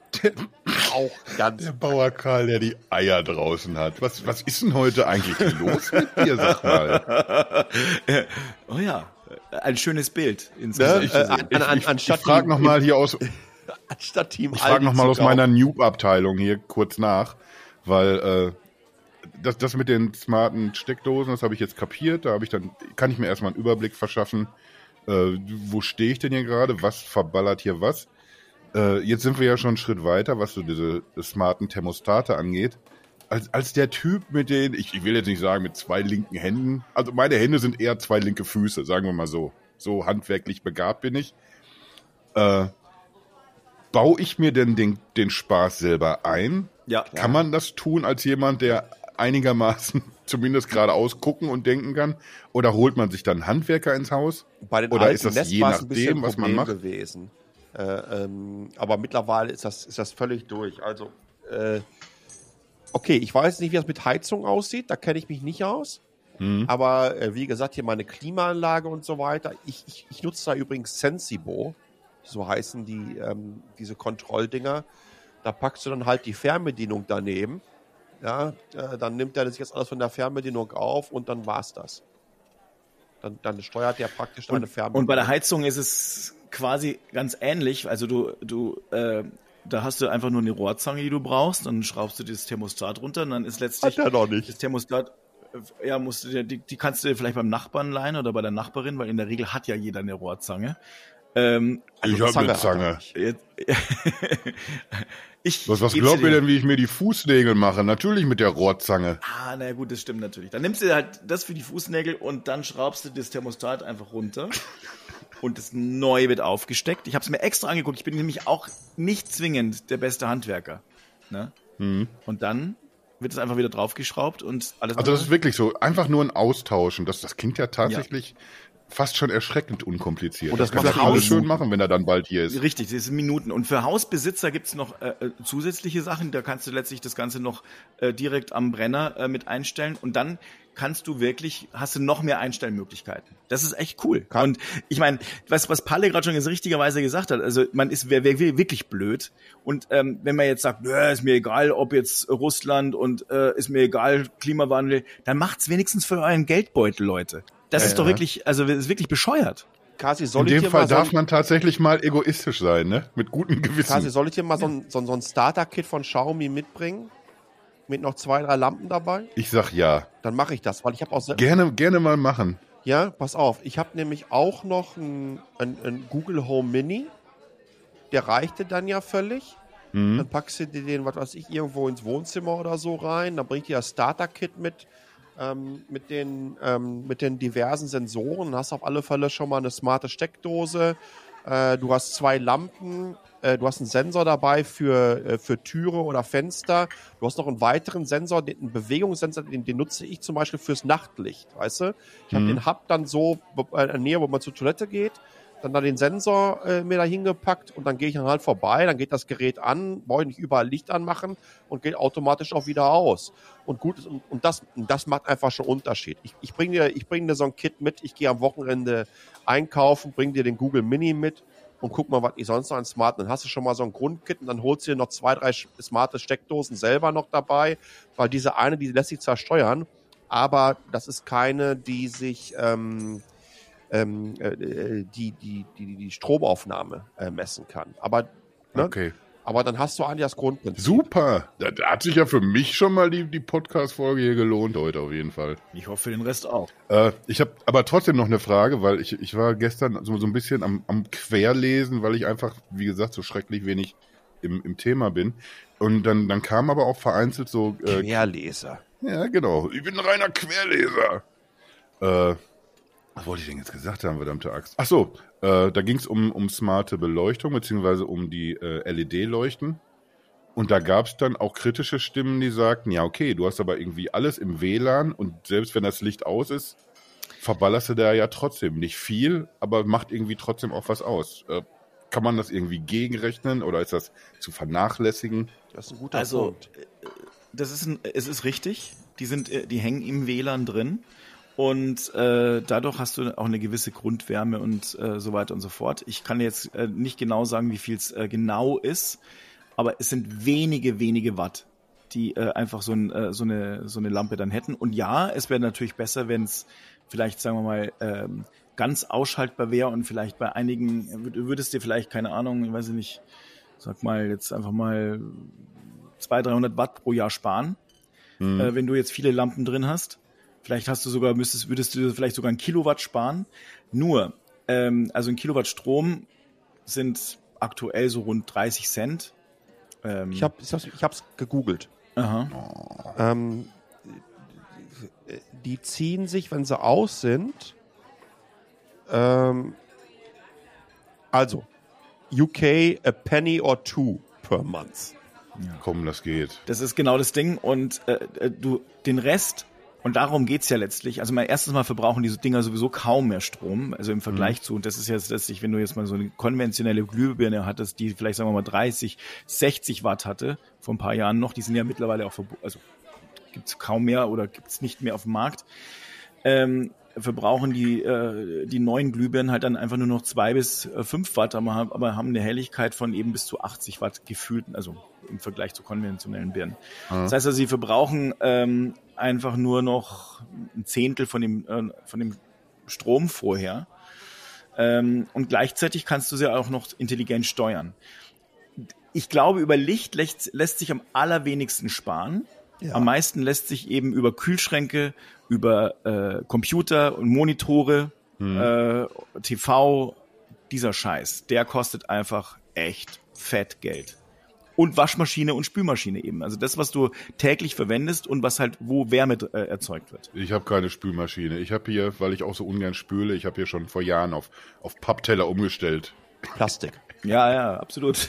auch ganz. Der Bauer Karl, der die Eier draußen hat. Was, was ist denn heute eigentlich los mit dir, sag mal? Oh ja, ein schönes Bild Ne? insgesamt. Äh, an, an, an, Ich, anstatt ich frage nochmal hier aus, anstatt Team ich frage nochmal aus meiner Noob-Abteilung hier kurz nach, weil äh, das, das mit den smarten Steckdosen, das habe ich jetzt kapiert. Da habe ich dann, kann ich mir erstmal einen Überblick verschaffen, äh, wo stehe ich denn hier gerade, was verballert hier was. Äh, jetzt sind wir ja schon einen Schritt weiter, was so diese smarten Thermostate angeht. als, als der Typ mit den, ich, ich will jetzt nicht sagen mit zwei linken Händen, also meine Hände sind eher zwei linke Füße, sagen wir mal so. So handwerklich begabt bin ich. Äh, baue ich mir denn den, den Spaß selber ein? Ja. Kann man das tun als jemand, der einigermaßen zumindest geradeaus gucken und denken kann? Oder holt man sich dann Handwerker ins Haus? Bei den Oder ist das je nachdem, was man macht? gewesen. Äh, ähm, aber mittlerweile ist das, ist das völlig durch. Also, äh, okay, ich weiß nicht, wie das mit Heizung aussieht, da kenne ich mich nicht aus. Mhm. Aber äh, wie gesagt, hier meine Klimaanlage und so weiter. Ich, ich, ich nutze da übrigens Sensibo, so heißen die, ähm, diese Kontrolldinger. Da packst du dann halt die Fernbedienung daneben. Ja, äh, dann nimmt er sich jetzt alles von der Fernbedienung auf und dann war's das. Dann, dann steuert er praktisch deine Und, Fernbedienung. und bei der Heizung ist es quasi ganz ähnlich. Also du, du, äh, da hast du einfach nur eine Rohrzange, die du brauchst, dann schraubst du das Thermostat runter und dann ist letztlich Hat er noch nicht. das Thermostat, äh, ja, musst du dir, die, die kannst du dir vielleicht beim Nachbarn leihen oder bei der Nachbarin, weil in der Regel hat ja jeder eine Rohrzange. Ähm, ich habe eine Zange. ich Was, was glaubt ihr denn, wie ich mir die Fußnägel mache? Natürlich mit der Rohrzange. Ah, na gut, das stimmt natürlich. Dann nimmst du halt das für die Fußnägel und dann schraubst du das Thermostat einfach runter und das neu wird aufgesteckt. Ich habe es mir extra angeguckt. Ich bin nämlich auch nicht zwingend der beste Handwerker. Ne? Und dann wird es einfach wieder draufgeschraubt und alles. Also das ist wirklich so, einfach nur ein Austauschen. Das, das klingt ja tatsächlich fast schon erschreckend unkompliziert. Und das kann macht er alles schön machen, wenn er dann bald hier ist. Richtig, das sind Minuten. Und für Hausbesitzer gibt's noch äh, äh, zusätzliche Sachen. Da kannst du letztlich das Ganze noch äh, direkt am Brenner äh, mit einstellen. Und dann kannst du wirklich, hast du noch mehr Einstellmöglichkeiten. Das ist echt cool. Und ich meine, was, was Palle gerade schon ganz richtigerweise gesagt hat, also man ist wer, wer wirklich blöd. Und ähm, wenn man jetzt sagt, nö, ist mir egal, ob jetzt Russland und äh, ist mir egal, Klimawandel, dann macht's wenigstens für euren Geldbeutel, Leute. Das ist doch wirklich, also das ist wirklich bescheuert. Kasi, soll In ich dem dir Fall mal so darf ein, man tatsächlich mal egoistisch sein, ne? Mit gutem Gewissen. Kasi, soll ich dir mal so ein, so ein, so Starter-Kit von Xiaomi mitbringen? Mit noch zwei, drei Lampen dabei? Ich sag ja. Dann mache ich das, weil ich habe auch Gerne, gerne mal machen. Ja, pass auf. Ich habe nämlich auch noch ein, ein, ein Google Home Mini. Der reichte dann ja völlig. Mhm. Dann packst du dir den, was weiß ich, irgendwo ins Wohnzimmer oder so rein. Dann bringt dir das Starter-Kit mit, ähm, mit, den, ähm, mit den diversen Sensoren. Dann hast auf alle Fälle schon mal eine smarte Steckdose. Äh, du hast zwei Lampen. Äh, du hast einen Sensor dabei für, äh, für Türe oder Fenster. Du hast noch einen weiteren Sensor, den, einen Bewegungssensor, den, den nutze ich zum Beispiel fürs Nachtlicht. Weißt du? Ich habe den Hub dann so äh, in der Nähe, wo man zur Toilette geht dann da den Sensor äh, mir da hingepackt und dann gehe ich dann halt vorbei, dann geht das Gerät an, brauche ich nicht überall Licht anmachen und geht automatisch auch wieder aus. Und gut, und, und das, und das macht einfach schon Unterschied. Ich, ich bringe dir, ich bring dir so ein Kit mit, ich gehe am Wochenende einkaufen, bring dir den Google Mini mit und guck mal, was ich sonst noch an Smart. Dann hast du schon mal so ein Grundkit und dann holst du dir noch zwei, drei smarte Steckdosen selber noch dabei, weil diese eine, die lässt sich zwar steuern, aber das ist keine, die sich ähm, ähm, äh, die, die, die, die Stromaufnahme äh, messen kann. Aber, ne? Okay. aber dann hast du eigentlich das Grundprinzip. Super. Da, da hat sich ja für mich schon mal die, die Podcast-Folge hier gelohnt heute auf jeden Fall. Ich hoffe für den Rest auch. Äh, ich habe aber trotzdem noch eine Frage, weil ich, ich war gestern so, so ein bisschen am, am Querlesen, weil ich einfach, wie gesagt, so schrecklich wenig im, im Thema bin. Und dann, dann kam aber auch vereinzelt so, äh, Querleser. ja genau, ich bin ein reiner Querleser. Äh, was wollte ich denn jetzt gesagt haben, verdammte Axt? Ach so, äh, da ging es um, um smarte Beleuchtung, beziehungsweise um die äh, LED-Leuchten. Und da gab es dann auch kritische Stimmen, die sagten, ja okay, du hast aber irgendwie alles im WLAN und selbst wenn das Licht aus ist, verballerst du da ja trotzdem nicht viel, aber macht irgendwie trotzdem auch was aus. Äh, kann man das irgendwie gegenrechnen oder ist das zu vernachlässigen? Das ist ein guter Also, Punkt. das ist ein, es ist richtig. Die sind, äh, die hängen im WLAN drin. Und äh, dadurch hast du auch eine gewisse Grundwärme und äh, so weiter und so fort. Ich kann jetzt äh, nicht genau sagen, wie viel es äh, genau ist, aber es sind wenige, wenige Watt, die äh, einfach so, ein, äh, so, eine, so eine Lampe dann hätten. Und ja, es wäre natürlich besser, wenn es vielleicht, sagen wir mal, ähm, ganz ausschaltbar wäre und vielleicht bei einigen, würd- würdest dir vielleicht, keine Ahnung, ich weiß nicht, sag mal, jetzt einfach mal 200, 300 Watt pro Jahr sparen, äh, wenn du jetzt viele Lampen drin hast. Vielleicht hast du sogar, müsstest, würdest du vielleicht sogar ein Kilowatt sparen. Nur, ähm, also ein Kilowatt Strom sind aktuell so rund 30 Cent. Ähm, Ich habe ich hab's, ich hab's gegoogelt. Aha. Ähm, die ziehen sich, wenn sie aus sind. Ähm, also, UK a penny or two per month. Komm, das geht. Das ist genau das Ding. Und äh, äh, du den Rest, und darum geht's ja letztlich. Also mal erstens mal verbrauchen diese Dinger sowieso kaum mehr Strom. Also im Vergleich zu, und das ist jetzt letztlich, wenn du jetzt mal so eine konventionelle Glühbirne hattest, die vielleicht sagen wir mal 30, 60 Watt hatte, vor ein paar Jahren noch, die sind ja mittlerweile auch verboten, also gibt's kaum mehr oder gibt's nicht mehr auf dem Markt. Ähm, verbrauchen die, äh, die neuen Glühbirnen halt dann einfach nur noch zwei bis äh, fünf Watt, aber, haben- aber haben eine Helligkeit von eben bis zu 80 Watt gefühlt, also im Vergleich zu konventionellen Birnen. Das heißt also, sie verbrauchen ähm, einfach nur noch ein Zehntel von dem, äh, von dem Strom vorher. Ähm, und gleichzeitig kannst du sie auch noch intelligent steuern. Ich glaube, über Licht lässt, lässt sich am allerwenigsten sparen. Am meisten lässt sich eben über Kühlschränke, über äh, Computer und Monitore, äh, TV, dieser Scheiß, der kostet einfach echt fett Geld. Und Waschmaschine und Spülmaschine eben. Also das, was du täglich verwendest und was halt, wo Wärme äh, erzeugt wird. Ich habe keine Spülmaschine. Ich habe hier, weil ich auch so ungern spüle, ich habe hier schon vor Jahren auf, auf Pappteller umgestellt. Plastik. Ja, ja, absolut.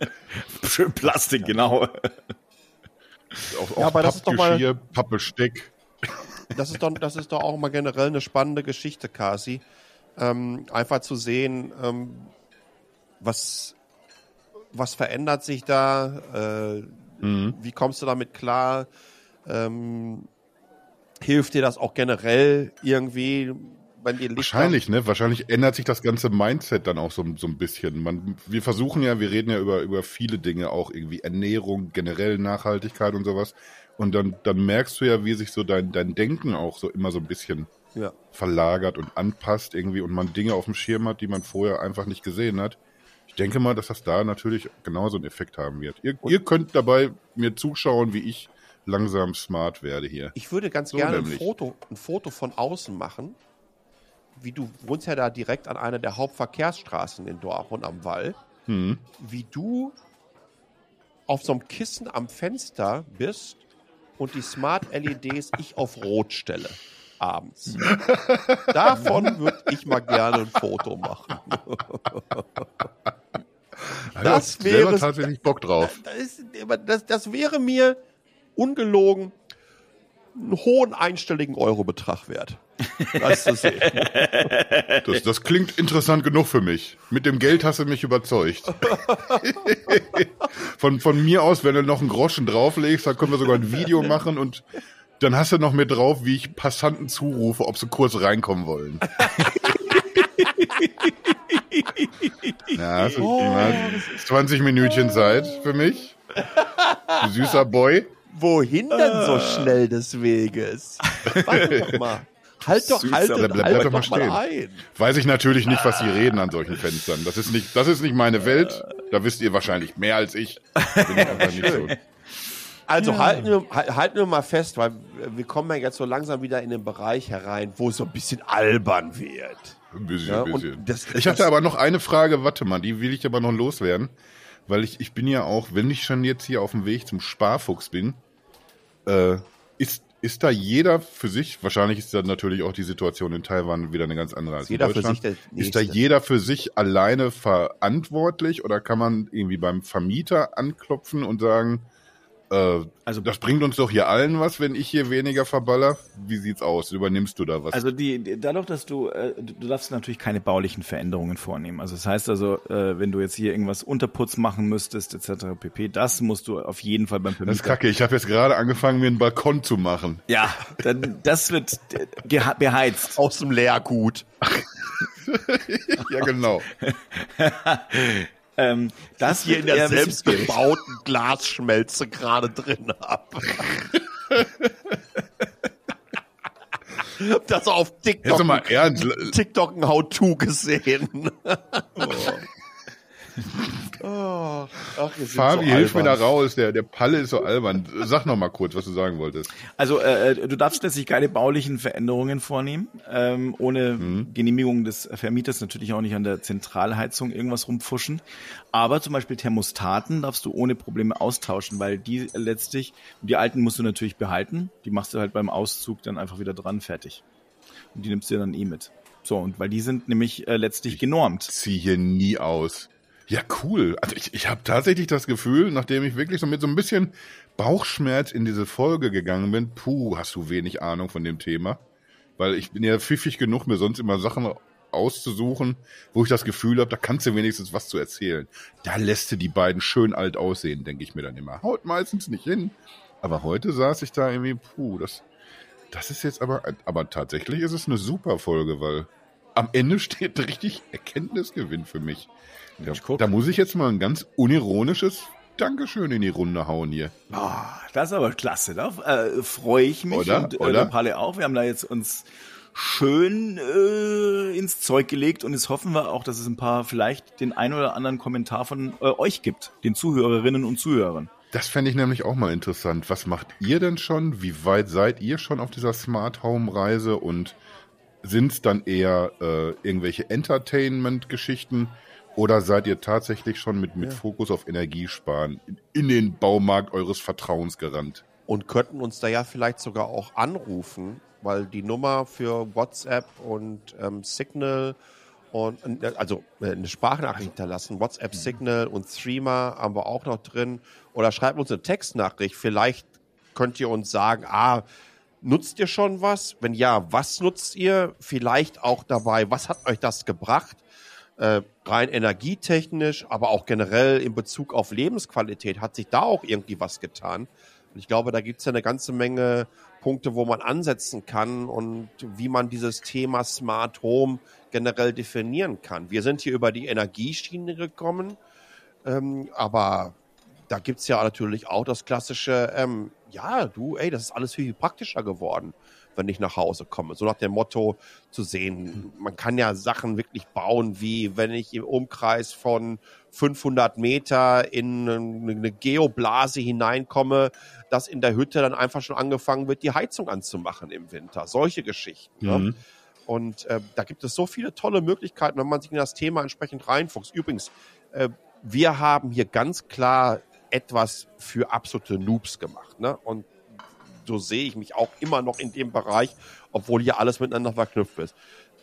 Schön Plastik, genau. Auf, Ja, auf aber das ist doch mal- Pappgeschirr, Pappbesteck. Das ist doch, das ist doch auch mal generell eine spannende Geschichte, Kasi. Ähm, einfach zu sehen, ähm, was, was verändert sich da, äh, wie kommst du damit klar, ähm, hilft dir das auch generell irgendwie, wenn Licht Wahrscheinlich, ne? Wahrscheinlich ändert sich das ganze Mindset dann auch so, so ein bisschen. Man, wir versuchen ja, wir reden ja über, über viele Dinge, auch irgendwie Ernährung, generell Nachhaltigkeit und sowas. Und dann, dann merkst du ja, wie sich so dein, dein Denken auch so immer so ein bisschen Ja. verlagert und anpasst irgendwie und man Dinge auf dem Schirm hat, die man vorher einfach nicht gesehen hat. Ich denke mal, dass das da natürlich genauso einen Effekt haben wird. Ihr, ihr könnt dabei mir zuschauen, wie ich langsam smart werde hier. Ich würde ganz So gerne ein. Foto, ein Foto von außen machen. Wie du wohnst ja da direkt an einer der Hauptverkehrsstraßen in Dortmund am Wall. Hm. Wie du auf so einem Kissen am Fenster bist und die Smart LEDs ich auf Rot stelle. Abends. Davon würde ich mal gerne ein Foto machen. Das wäre- tatsächlich Bock drauf. Das, das, das wäre mir ungelogen einen hohen einstelligen Eurobetrag wert. Das zu sehen. Das, das klingt interessant genug für mich. Mit dem Geld hast du mich überzeugt. von, von mir aus, wenn du noch einen Groschen drauflegst, dann können wir sogar ein Video machen und dann hast du noch mit drauf, wie ich Passanten zurufe, ob sie kurz reinkommen wollen. ja, du mal 20 Minütchen Zeit für mich. Du süßer Boy. Wohin denn so schnell des Weges? Warte doch mal. Halt doch, Süßer, halt, bleib- bleib halt doch mal mal stehen. ein. Weiß ich natürlich nicht, was sie reden an solchen Fenstern. Das ist nicht, das ist nicht meine Welt. Da wisst ihr wahrscheinlich mehr als ich. Ich so. Also halten, wir, hal- halten wir mal fest, weil wir kommen ja jetzt so langsam wieder in den Bereich herein, wo es so ein bisschen albern wird. Ein bisschen, Ja, ein bisschen. das- ich hatte aber noch eine Frage, warte mal, die will ich aber noch loswerden. Weil ich, ich bin ja auch, wenn ich schon jetzt hier auf dem Weg zum Sparfuchs bin, äh, ist, ist da jeder für sich, wahrscheinlich ist da natürlich auch die Situation in Taiwan wieder eine ganz andere als Jeder in für Deutschland. sich der ist da jeder für sich alleine verantwortlich oder kann man irgendwie beim Vermieter anklopfen und sagen, äh, Also- das bringt uns doch hier allen was, wenn ich hier weniger verballer? Wie sieht's aus? Übernimmst du da was? Also die, die dadurch, dass du, äh, du darfst natürlich keine baulichen Veränderungen vornehmen. Also das heißt also, äh, wenn du jetzt hier irgendwas Unterputz machen müsstest etc. pp, das musst du auf jeden Fall beim das ist Vermieter. kacke. Ich habe jetzt gerade angefangen, mir einen Balkon zu machen. Ja, dann, das wird beheizt. Aus dem Leergut. Ja, genau. Ähm, das Hier in der selbstgebauten Glasschmelze gerade drin hab. Das auf TikTok, mal ernst. TikTok ein How-To gesehen. oh. Ach, ihr seid Fabi, so hilf mir da raus. Der, der Palle ist so albern. Sag noch mal kurz, was du sagen wolltest. Also äh, du darfst letztlich keine baulichen Veränderungen vornehmen, ähm, ohne Mhm. Genehmigung des Vermieters natürlich auch nicht an der Zentralheizung irgendwas rumpfuschen. Aber zum Beispiel Thermostaten darfst du ohne Probleme austauschen, weil die letztlich, die alten musst du natürlich behalten, die machst du halt beim Auszug dann einfach wieder dran, fertig. Und die nimmst du dann eh mit. So, und weil die sind nämlich äh, letztlich genormt. Zieh hier nie aus. Ja, cool. Also ich, ich habe tatsächlich das Gefühl, nachdem ich wirklich so mit so ein bisschen Bauchschmerz in diese Folge gegangen bin, puh, hast du wenig Ahnung von dem Thema. Weil ich bin ja pfiffig genug, mir sonst immer Sachen auszusuchen, wo ich das Gefühl habe, da kannst du wenigstens was zu erzählen. Da lässt du die beiden schön alt aussehen, denke ich mir dann immer. Haut meistens nicht hin. Aber heute saß ich da irgendwie, puh, das, das ist jetzt aber, aber tatsächlich ist es eine super Folge, weil am Ende steht richtig Erkenntnisgewinn für mich. Da, da muss ich jetzt mal ein ganz unironisches Dankeschön in die Runde hauen hier. Ah, das ist aber klasse. Da äh, freue ich mich Oder? und äh, Oder? der Palle auch. Wir haben da jetzt uns schön äh, ins Zeug gelegt und jetzt hoffen wir auch, dass es ein paar vielleicht den ein oder anderen Kommentar von äh, euch gibt, den Zuhörerinnen und Zuhörern. Das fände ich nämlich auch mal interessant. Was macht ihr denn schon? Wie weit seid ihr schon auf dieser Smart Home Reise? Und sind es dann eher äh, irgendwelche Entertainment-Geschichten? Oder seid ihr tatsächlich schon mit, mit Fokus auf Energiesparen in, in den Baumarkt eures Vertrauens gerannt? und könnten uns da ja vielleicht sogar auch anrufen, weil die Nummer für WhatsApp und ähm, Signal und also äh, eine Sprachnachricht hinterlassen, WhatsApp, Signal und Streamer haben wir auch noch drin. Oder schreibt uns eine Textnachricht. Vielleicht könnt ihr uns sagen, ah, nutzt ihr schon was? Wenn ja, was nutzt ihr? Vielleicht auch dabei, was hat euch das gebracht? Äh, rein energietechnisch, aber auch generell in Bezug auf Lebensqualität hat sich da auch irgendwie was getan. Und ich glaube, da gibt es ja eine ganze Menge Punkte, wo man ansetzen kann und wie man dieses Thema Smart Home generell definieren kann. Wir sind hier über die Energieschiene gekommen, ähm, aber da gibt's ja natürlich auch das klassische, ähm, ja, du, ey, das ist alles viel praktischer geworden, wenn ich nach Hause komme. So nach dem Motto zu sehen, man kann ja Sachen wirklich bauen, wie wenn ich im Umkreis von 500 Meter in eine Geoblase hineinkomme, dass in der Hütte dann einfach schon angefangen wird, die Heizung anzumachen im Winter. Solche Geschichten. Ne? Mhm. Und äh, da gibt es so viele tolle Möglichkeiten, wenn man sich in das Thema entsprechend reinfuchst. Übrigens, äh, wir haben hier ganz klar etwas für absolute Noobs gemacht. Ne? Und so sehe ich mich auch immer noch in dem Bereich, obwohl hier alles miteinander verknüpft ist.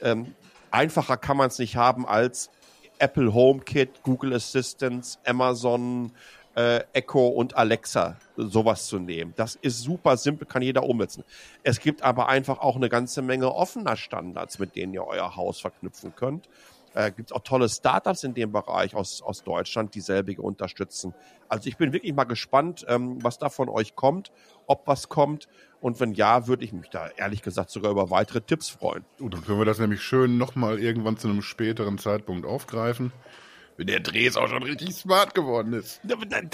Ähm, einfacher kann man es nicht haben als Apple HomeKit, Google Assistant, Amazon, äh, Echo und Alexa sowas zu nehmen. Das ist super simpel, kann jeder umsetzen. Es gibt aber einfach auch eine ganze Menge offener Standards, mit denen ihr euer Haus verknüpfen könnt. Äh, gibt es auch tolle Startups in dem Bereich aus, aus Deutschland, die selbige unterstützen. Also ich bin wirklich mal gespannt, ähm, was da von euch kommt, ob was kommt. Und wenn ja, würde ich mich da ehrlich gesagt sogar über weitere Tipps freuen. Und dann können wir das nämlich schön nochmal irgendwann zu einem späteren Zeitpunkt aufgreifen. Wenn der Dreh auch schon richtig smart geworden ist.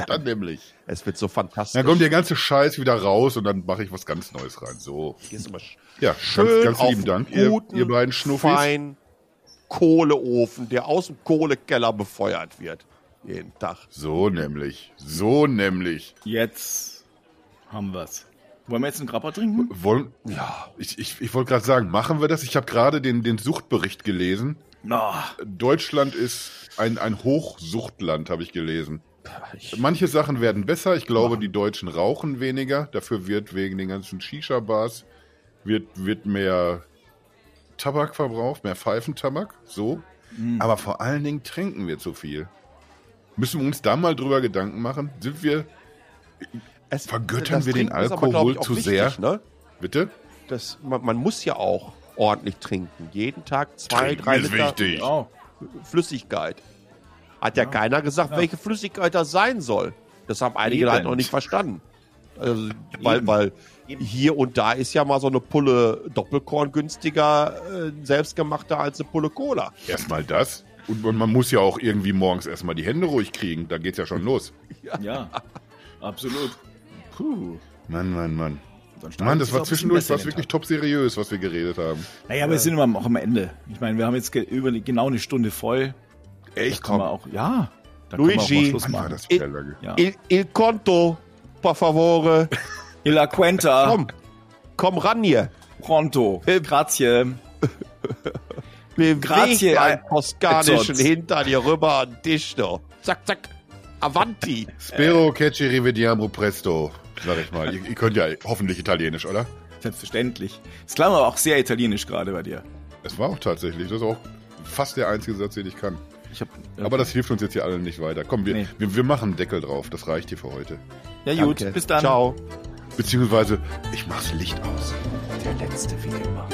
Dann nämlich. Es wird so fantastisch. Dann kommt der ganze Scheiß wieder raus und dann mache ich was ganz Neues rein. So. Hier ist immer Ja, schön ganz, ganz lieben Dank, ihr, ihr beiden Schnuffis. fein Kohleofen, der aus dem Kohlekeller befeuert wird. Jeden Tag. So nämlich. So nämlich. Jetzt haben wir's. Wollen wir jetzt einen Grappa trinken? Wollen, ja, ich, ich, ich wollte gerade sagen, machen wir das? Ich habe gerade den, den Suchtbericht gelesen. Na, Deutschland ist ein, ein Hochsuchtland, habe ich gelesen. Manche Sachen werden besser. Ich glaube, die Deutschen rauchen weniger. Dafür wird wegen den ganzen Shisha-Bars wird, wird mehr Tabak verbraucht, mehr Pfeifentabak. So. Aber vor allen Dingen trinken wir zu viel. Müssen wir uns da mal drüber Gedanken machen? Sind wir, Es, Vergöttern wir den aber, Alkohol auch zu wichtig, sehr? Ne? bitte? Das, man, man muss ja auch ordentlich trinken. Jeden Tag zwei, Trinken drei ist Liter wichtig. oh. Flüssigkeit. Hat ja, keiner gesagt, welche Flüssigkeit das sein soll. Das haben einige Eben. halt noch nicht verstanden. Also, weil, weil hier und da ist ja mal so eine Pulle Doppelkorn günstiger, äh, selbstgemachter als eine Pulle Cola. Erstmal das. Und, und man muss ja auch irgendwie morgens erstmal die Hände ruhig kriegen. Da geht's ja schon los. Ja, absolut. Puh. Mann, Mann, Mann. Mann, das war zwischendurch was wirklich top seriös, was wir geredet haben. Naja, aber wir sind immer auch am Ende. Ich meine, wir haben jetzt über genau eine Stunde voll. Echt? Kann man auch, ja. Da können wir auch mal Luigi. Schluss war machen. das Ich- wieder lange? Ja. Il, il conto, per favore. Il la Quenta. Komm, komm ran hier. Pronto. Grazie. Beweg Grazie, deinen äh, toskanischen Ezzot. Hintern hier rüber an den Tisch noch. Zack, zack. Avanti. Spero che ci rivediamo presto, sag ich mal. Ihr, ihr könnt ja hoffentlich Italienisch, oder? Selbstverständlich. Es klang aber auch sehr italienisch gerade bei dir. Es war auch tatsächlich. Das ist auch fast der einzige Satz, den ich kann. Ich hab, Aber das hilft uns jetzt hier allen nicht weiter. Komm, wir, Nee. wir, wir machen einen Deckel drauf. Das reicht hier für heute. ja gut, Danke. bis dann. Ciao. Beziehungsweise, ich mach's Licht aus. Der letzte wie immer.